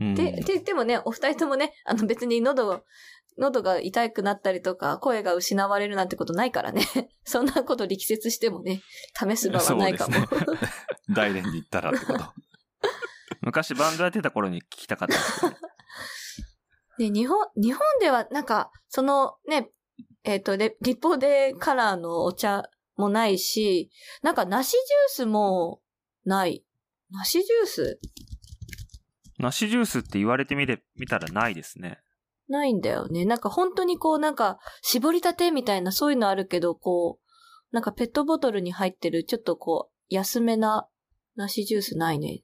うん、で、で、でもね、お二人ともね、あの別に喉、喉が痛くなったりとか、声が失われるなんてことないからね。そんなこと力説してもね、試す場はないかも。ね 大連に行ったらってこと。昔バンドやってた頃に聞きたかったんで 日本、日本ではなんか、そのね、えっ、と、レリポデカラーのお茶もないし、なんか梨ジュースもない。梨ジュース？梨ジュースって言われてみれ、見たらないですね。ないんだよね。なんか本当にこうなんか、絞りたてみたいなそういうのあるけど、こう、なんかペットボトルに入ってるちょっとこう、安めな梨ジュースないね。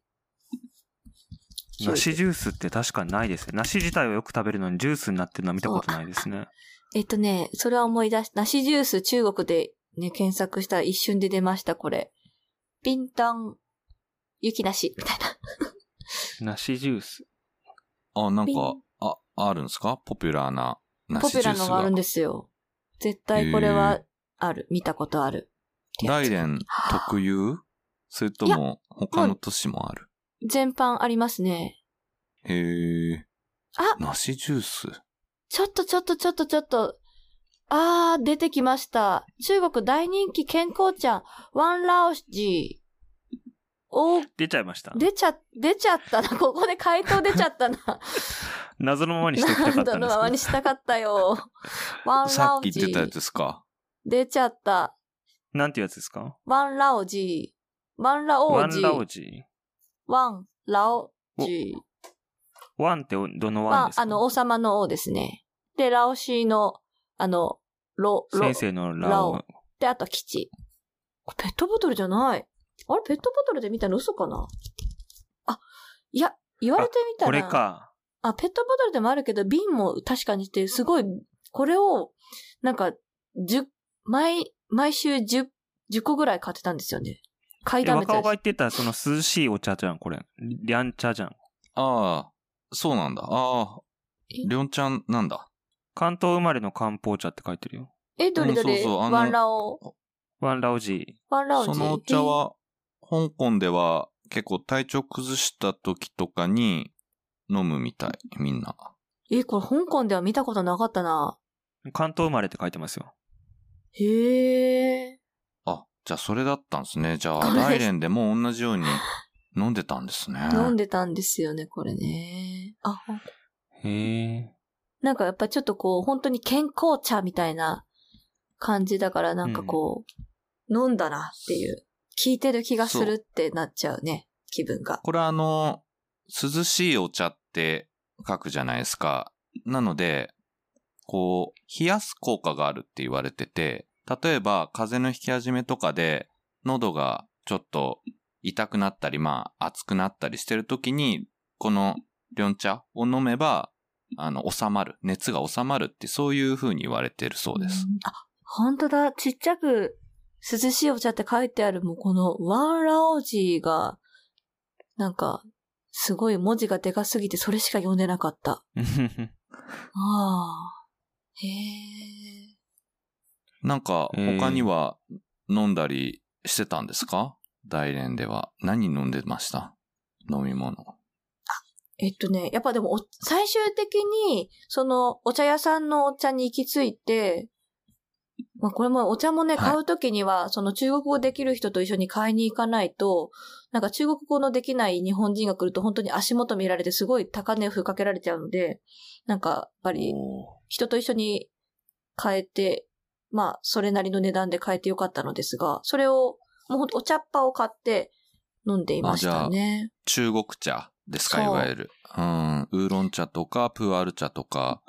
梨ジュースって確かにないですね。梨自体をよく食べるのにジュースになってるのは見たことないですね。えっとね、それは思い出し、梨ジュース中国でね、検索したら一瞬で出ました、これ。ピンタン、雪梨、みたいな。梨ジュース。あ、なんか、あ、あるんですか？ポピュラーなポ梨ジュースピュラーのがあるんが。ですよ。絶対これはある。見たことある。大連特有？それとも他の都市もある？全般ありますね。へえ。あ梨ジュース？ちょっとちょっとちょっとちょっと。あー、出てきました。中国大人気健康茶、ワンラオジー。お出ちゃいました。出ちゃ、出ちゃったな。ここで回答出ちゃったな。謎のままにしておきたかった何度んですけのままにしたかったよ。ワンラさっオジー。き言ってたやつですか？出ちゃった。ど。なんていうやつですか？ワンラオジー。ワンラオジー。ワンラオジワンラオジー。ー。ワンってどのワンです、か？まあ、あの、王様の王ですね。で、ラオシーの、あの、ロ、ロ先、生のラオラオ。で、あと、基地。これペットボトルじゃない。あれペットボトルで見たの嘘かな？あ、いや、言われてみたら。これ。か。あ、ペットボトルでもあるけど、瓶も確かにして、すごい、これを、なんか、十、毎、毎週10、10個ぐらい買ってたんですよね。買いえだめちゃう若尾が言ってたその涼しいお茶じゃん、これ。リャン茶じゃん。ああ、そうなんだ。ああ、え？りょんちゃんなんだ。関東生まれの漢方茶って書いてるよ。え、どれどれ、うんそうそうあのワンラオ、ワンラオジワンラオジそのお茶は、香港では結構体調崩した時とかに飲むみたい、みんな。え、これ香港では見たことなかったな。ー。関東生まれって書いてますよ。へえ。あ、じゃあそれだったんですね。じゃあ、大連でも同じように飲んでたんですね。飲んでたんですよね、これね。あ、ほんへえ。なんかやっぱちょっとこう、本当に健康茶みたいな感じだから、なんかこう、飲んだなっていう、聞いてる気がするってなっちゃうね、気分が。これあの、涼しいお茶って書くじゃないですか。なので、こう、冷やす効果があるって言われてて、例えば風邪のひき始めとかで、喉がちょっと痛くなったり、まあ熱くなったりしてる時に、この緑茶を飲めば、あの、収まる。熱が収まるって、そういう風に言われてるそうです。んあ、本当だ。ちっちゃく涼しいお茶って書いてあるもうこのワンラオジーが、なんか、すごい文字がでかすぎてそれしか読んでなかった。ああ。へえ。なんか、えー他には飲んだりしてたんですか？大連では。何飲んでました？飲み物。えっとね、やっぱでもお、最終的に、その、お茶屋さんのお茶に行き着いて、まあこれもお茶もね、はい買うときには、その中国語できる人と一緒に買いに行かないと、なんか中国語のできない日本人が来ると本当に足元見られてすごい高値をふっかけられちゃうので、なんかやっぱり人と一緒に買えて、まあそれなりの値段で買えてよかったのですが、それを、もうほんとお茶っ葉を買って飲んでいましたね。中国茶ですかいわゆる。うん。ウーロン茶とか、プーアール茶とか、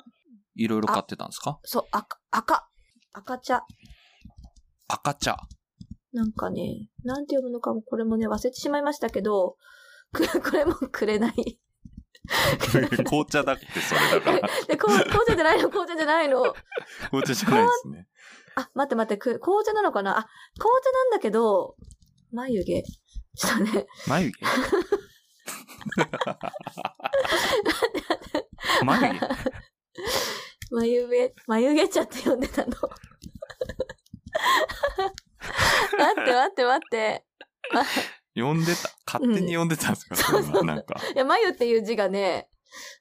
いろいろ買ってたんですか？そう、赤、赤、赤茶。赤茶。なんかね、なんて読むのかもこれもね、忘れてしまいましたけど、く これもくれない。紅茶だって、それだから。紅茶じゃないの、紅茶じゃないの。紅茶じゃないですね。あ、待って待って、く紅茶なのかな？あ、紅茶なんだけど、眉毛。ちょっとね、眉毛？眉毛？眉毛、眉毛茶って呼んでたの。待って待って待って。呼んでた。勝手に呼んでたんですか、それはなんか。いや、眉っていう字がね、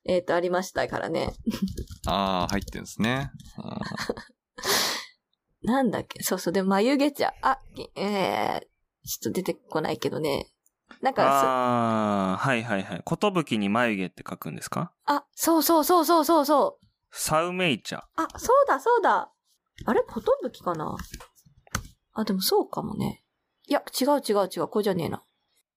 えっ、と、ありましたからね。ああ、入ってんですね。あなんだっけ？そうそう、で、眉毛茶。あ、えー、ちょっと出てこないけどね。なんかああ、はいはいはい。ことぶきに眉毛って書くんですか？そ、あ、そうそうそうそうそうそう。サウメイ茶。あ、そうだそうだ。あれ？ことぶきかな？あ、でもそうかもね。いや、違う違う違う、これじゃねえな。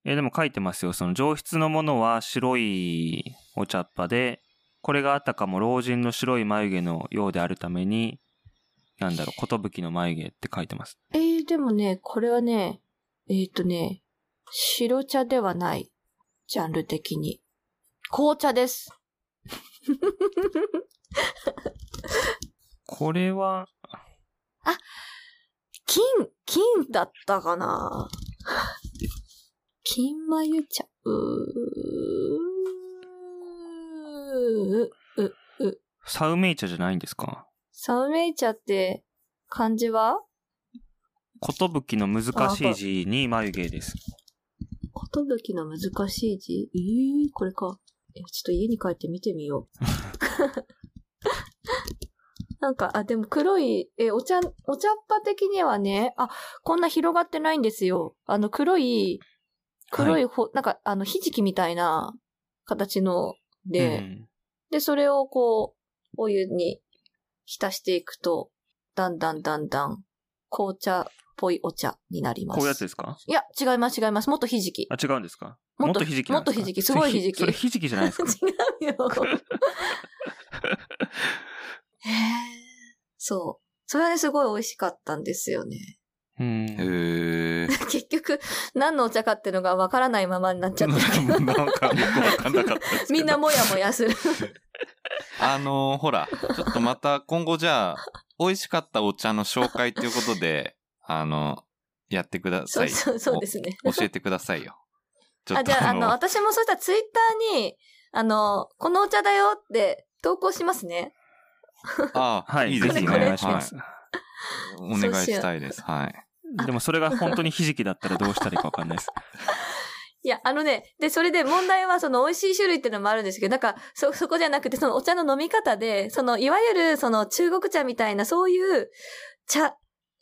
えーでも書いてますよ。その上質のものは白いお茶っ葉で、これがあったかも老人の白い眉毛のようであるために、なんだろう、ことぶきの眉毛って書いてます。えー、でもね、これはね、えっ、とね、白茶ではない。ジャンル的に。紅茶です。これは、金、金だったかな金眉茶。うーう、サウメイ茶じゃないんですか？サウメイ茶って漢字は？ことぶきの難しい字に眉毛です。ことぶきの難しい字？えー、これか。え、ちょっと家に帰って見てみよう。なんか、あ、でも黒い、え、お茶、お茶っ葉的にはね、あ、こんな広がってないんですよ。あの、黒い、黒いほ、なんか、あの、ひじきみたいな形ので、うんで、それをこう、お湯に浸していくと、だんだんだんだん、紅茶っぽいお茶になります。こういうやつですか？いや、違います、違います。もっとひじき。あ、違うんですか？もっとひじきもっとひじきすごいひじきそれひじきじゃないですか？違うよ。へえ。そう。それはね、すごい美味しかったんですよね。うん。結局、何のお茶かっていうのがわからないままになっちゃって。なんかよくわかんなかった。みんなもやもやする。あのーほら、ちょっとまた今後じゃあ、美味しかったお茶の紹介ということで、あの、やってください。そうそう、そうですね。お教えてくださいよ。ちょあ、じゃあ、あの、私もそしたらツイッターに、あの、このお茶だよって投稿しますね。あはい、いいですね。ぜひお願いします。はいお願いしたいです。はい。でもそれが本当にひじきだったらどうしたらいいかわかんないです。いや、あのね、で、それで問題はその美味しい種類っていうのもあるんですけど、なんか、そ、そこじゃなくて、そのお茶の飲み方で、その、いわゆる、その中国茶みたいな、そういう茶、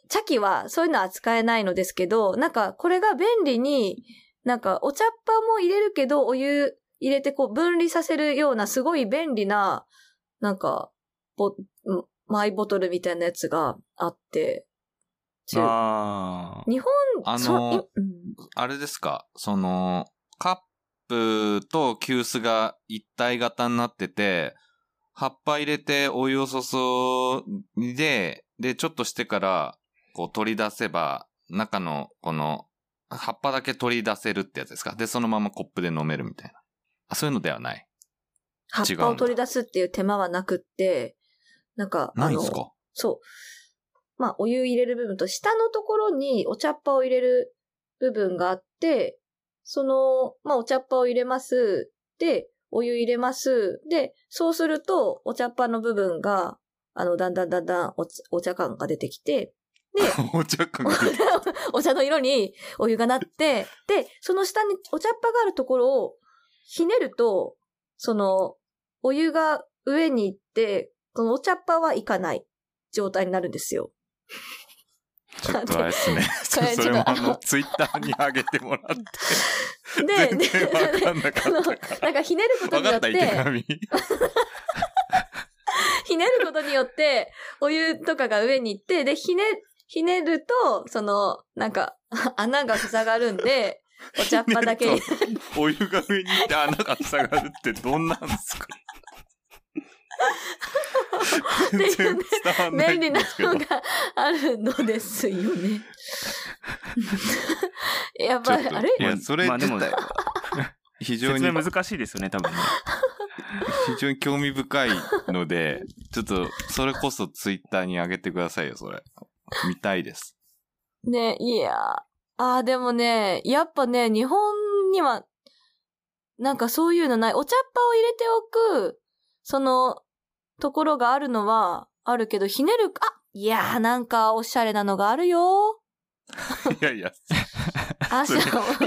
茶器は、そういうのは扱えないのですけど、なんか、これが便利に、なんか、お茶っ葉も入れるけど、お湯入れてこう、分離させるような、すごい便利な、なんか、ボ、マイボトルみたいなやつがあって、中ああ。日本、あそのいうんあれですか、その、カップと急須が一体型になってて、葉っぱ入れてお湯を注いで、で、ちょっとしてから、こう取り出せば、中のこの、葉っぱだけ取り出せるってやつですか？で、そのままコップで飲めるみたいな。あ、そういうのではない。葉っぱを取り出すっていう手間はなくって、なんか、ないんす、か？そう。まあ、お湯入れる部分と、下のところにお茶っ葉を入れる部分があって、その、まあ、お茶っ葉を入れます。で、お湯入れます。で、そうすると、お茶っ葉の部分が、あの、だんだんだんだんお茶お茶感が出てきて、で、お茶感が お茶の色にお湯がなって、で、その下にお茶っ葉があるところをひねると、その、お湯が上に行って、そのお茶っ葉はいかない状態になるんですよ。ちょっとあれですね。それもあのの、ツイッターに上げてもらって。で、全で然わかんなかったから。なんかひねることによって。ひねることによって、お湯とかが上に行って、で、ひね、ひねると、その、なんか、穴が塞がるんで、お茶っ葉だけにお湯が上に行って穴が塞がるってどんなんですか全然伝わんない便利な。のがあるのですよね。やっぱり、ちょっとあれいや、それまあでも自体は。非常に説明難しいですよね、多分ね。非常に興味深いので、ちょっと、それこそツイッターに上げてくださいよ、それ。見たいです。ね、いやー。あー、でもね、やっぱね、日本には、なんかそういうのない。お茶っ葉を入れておく、その、ところがあるのは、あるけど、ひねる、あ、いやー、なんかおしゃれなのがあるよ いやいや、あ、そう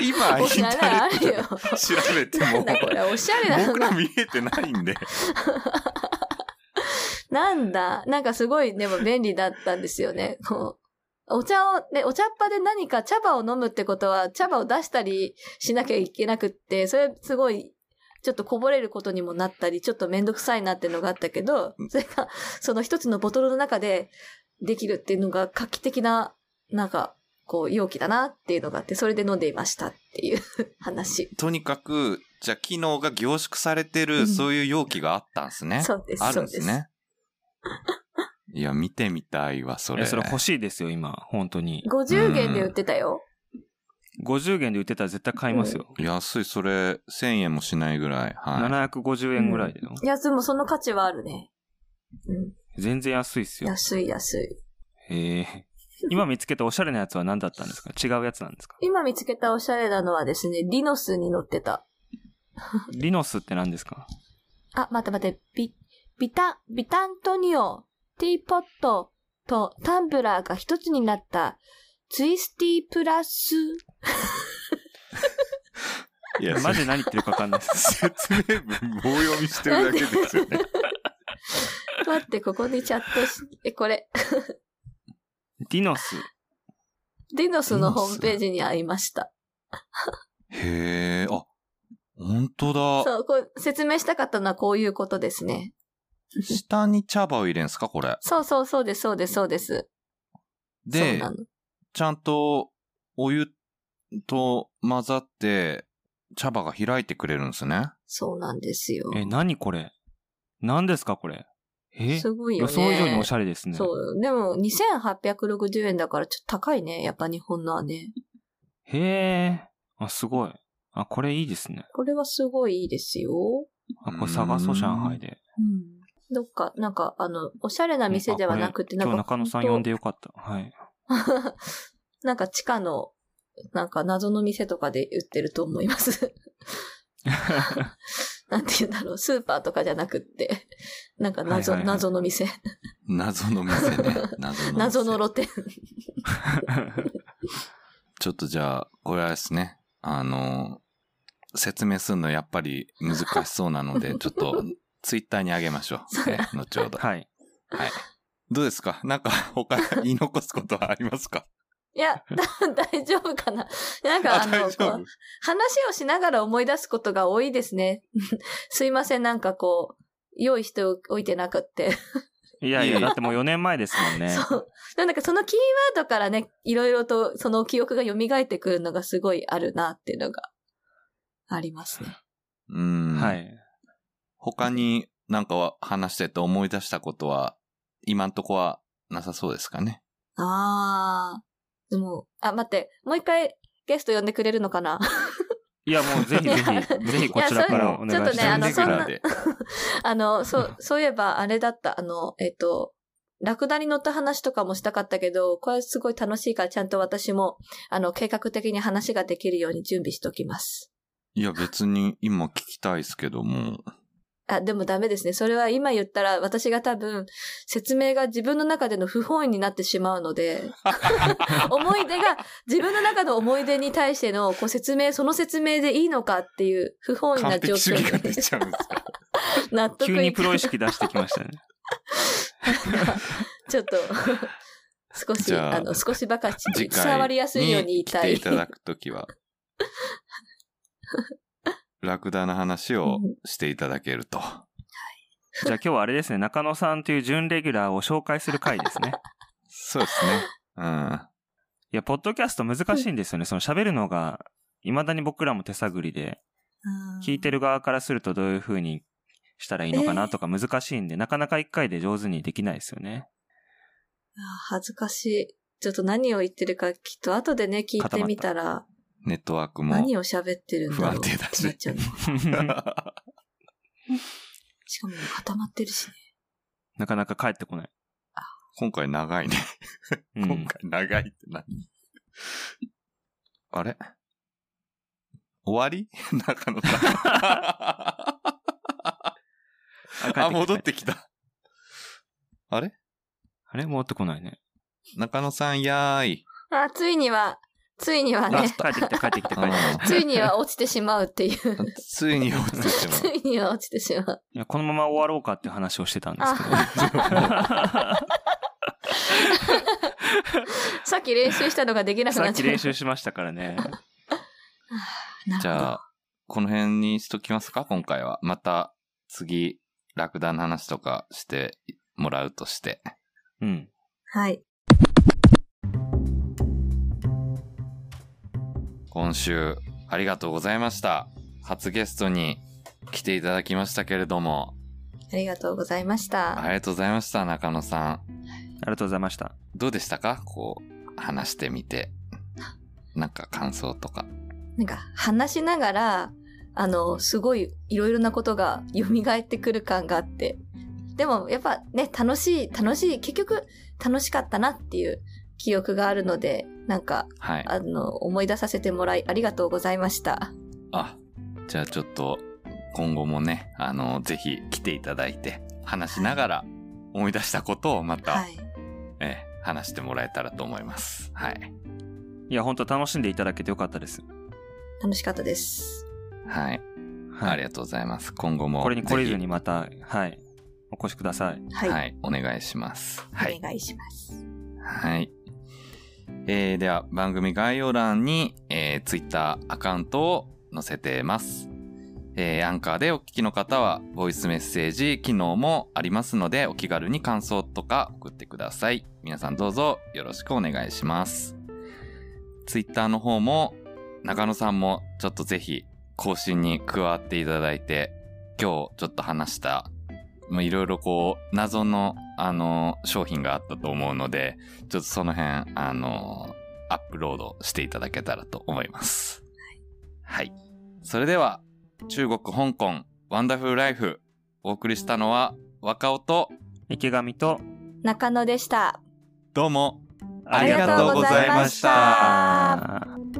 今、インおしゃれあターネットでるよ。調べても、なんだこれ、おしゃれなの僕らが。見えてないんで。なんだ、なんかすごい、でも便利だったんですよね。こうお茶を、ね、お茶っ葉で何か茶葉を飲むってことは、茶葉を出したりしなきゃいけなくって、それすごい、ちょっとこぼれることにもなったり、ちょっとめんどくさいなっていうのがあったけど、それが、その一つのボトルの中でできるっていうのが画期的な、なんか、こう、容器だなっていうのがあって、それで飲んでいましたっていう 話。とにかく、じゃあ機能が凝縮されてる、うんそういう容器があったんですね。そうです、あ。るんですね。いや、見てみたいわ、それ。それ欲しいですよ、今。本当に。50元で売ってたよ。50元で売ってたら絶対買いますよ。安い、それ、1000円もしないぐらい。はい。750円ぐらいでの。いや、でもその価値はあるね。うん。全然安いっすよ。安い安い。へえ。今見つけたおしゃれなやつは何だったんですか？違うやつなんですか？今見つけたおしゃれなのはですね、リノスに乗ってた。リノスって何ですか？あ、待って待って、ビ、ビタ、ビタントニオ、ティーポットとタンブラーが一つになった、ツイスティープラス、いや、マジで何言ってるか分かんないです。説明文棒読みしてるだけですよね。待って、ここにチャットし、え、これ、ディノス。リノスのホームページにありました。へえ、あ、本当だ。そう、こう、説明したかったのはこういうことですね。下に茶葉を入れんすかこれ。そうそうそうです、そうです、そうです。そうでな、の。ちゃんとお湯と混ざって茶葉が開いてくれるんですね。そうなんですよ。え、何これ？何ですかこれ？え？すごいよね。予想以上におしゃれですね。そう。でも、2860円だからちょっと高いね。やっぱ日本のはね。へえ。あ、すごい。あ、これいいですね。これはすごいいいですよ。あ、これ探そう、上海で。うん。どっか、なんか、あの、おしゃれな店ではなくて、なんか。今日中野さん呼んでよかった。はい。なんか地下の、なんか謎の店とかで売ってると思います。なんて言うんだろう、スーパーとかじゃなくって、なんか謎、はいはいはい謎の店。謎の店ね。謎の店。謎の露店。ちょっとじゃあ、これはですね、あの、説明するのやっぱり難しそうなので、ちょっとツイッターにあげましょう。ね、後ほど。はい。はい。どうですか？なんか 他言い残すことはありますか？いや、だ大丈夫かな？なんかあの、話をしながら思い出すことが多いですね。すいません、なんかこう、用意しておいてなくって。いやいや、だってもう4年前ですもんね。そう。なんかそのキーワードからね、いろいろとその記憶が蘇ってくるのがすごいあるなっていうのがありますね。うん。はい。他になんかは話してて思い出したことは、今んとこはなさそうですかね。あー。でも、あ、待って、もう一回ゲスト呼んでくれるのかな？いや、もうぜひぜひ、ぜひこちらからお願いします。ちょっとねあのレギュラーで。あの、そう、そういえばあれだった、あの、えっ、と、ラクダに乗った話とかもしたかったけど、これすごい楽しいからちゃんと私も、あの、計画的に話ができるように準備しておきます。いや、別に今聞きたいですけども。あ、でもダメですね。それは今言ったら私が多分説明が自分の中での不本意になってしまうので、思い出が自分の中の思い出に対してのこう説明、その説明でいいのかっていう不本意な完状況璧主義が出にちゃうんですか 納得急にプロ意識出してきましたね。ちょっと、少し、ああの、少しばかり伝わりやすいように言い来たい。ていただくときは、ラクダの話をしていただけると。じゃあ今日はあれですね、中野さんという準レギュラーを紹介する回ですね。そうですね。うん。いや、ポッドキャスト難しいんですよね。その喋るのが、未だに僕らも手探りで、聞いてる側からするとどういう風にしたらいいのかなとか難しいんで、なかなか一回で上手にできないですよね。あー恥ずかしい。ちょっと何を言ってるかきっと後でね、聞いてみたら、ネットワークも。何を喋ってるんだろう不安定だしってなっちゃうの。しかも固まってるしね。なかなか帰ってこない。今回長いね。うん今回長いって何？あれ？終わり？中野さん。あ、戻ってきた。あれ？あれ？戻ってこないね。中野さん、やーい。あ、ついには、ついにはあ、ね、帰ってきた、帰ってきた、帰ってきた。ついには落ちてしまうっていう。ついに落ちてしつまう。いには落ちてしまう。いやこのまま終わろうかって話をしてたんですけど。さっき練習したのができなくさっきなっちゃう。練習しましたからね。じゃあ、この辺にしときますか？今回は。また、次、ラクダの話とかしてもらうとして。うん。はい。今週、ありがとうございました。初ゲストに来ていただきましたけれども、ありがとうございました。ありがとうございました、中野さん。ありがとうございました。どうでしたか？こう、話してみて。なんか感想とか。なんか話しながら、あの、すごいいろいろなことが蘇ってくる感があって。でもやっぱね、楽しい、楽しい、結局楽しかったなっていう記憶があるので、なんか、はい。あの、思い出させてもらいありがとうございました。あ、じゃあちょっと、今後もね、あの、ぜひ来ていただいて、話しながら思い出したことをまた、はい。えー話してもらえたらと思います。はい。いや、本当楽しんでいただけてよかったです。楽しかったです。はい。はい。ありがとうございます。今後も。これに懲りずぜにまた、はい。お越しください。はい。ひはい。お願いします。はい。お願いします。はい。えー、では、番組概要欄に、えー、Twitter アカウントを載せてます。えー、アンカーでお聞きの方は、ボイスメッセージ機能もありますので、お気軽に感想とか送ってください。皆さんどうぞよろしくお願いします。Twitter の方も、中野さんもちょっとぜひ更新に加わっていただいて、今日ちょっと話した、いろいろこう、謎の、あの、商品があったと思うので、ちょっとその辺、あの、アップロードしていただけたらと思います。はい。それでは、中国、香港、ワンダフルライフ、お送りしたのは、若尾と、池上と、中野でした。どうも、ありがとうございましたありがとうございました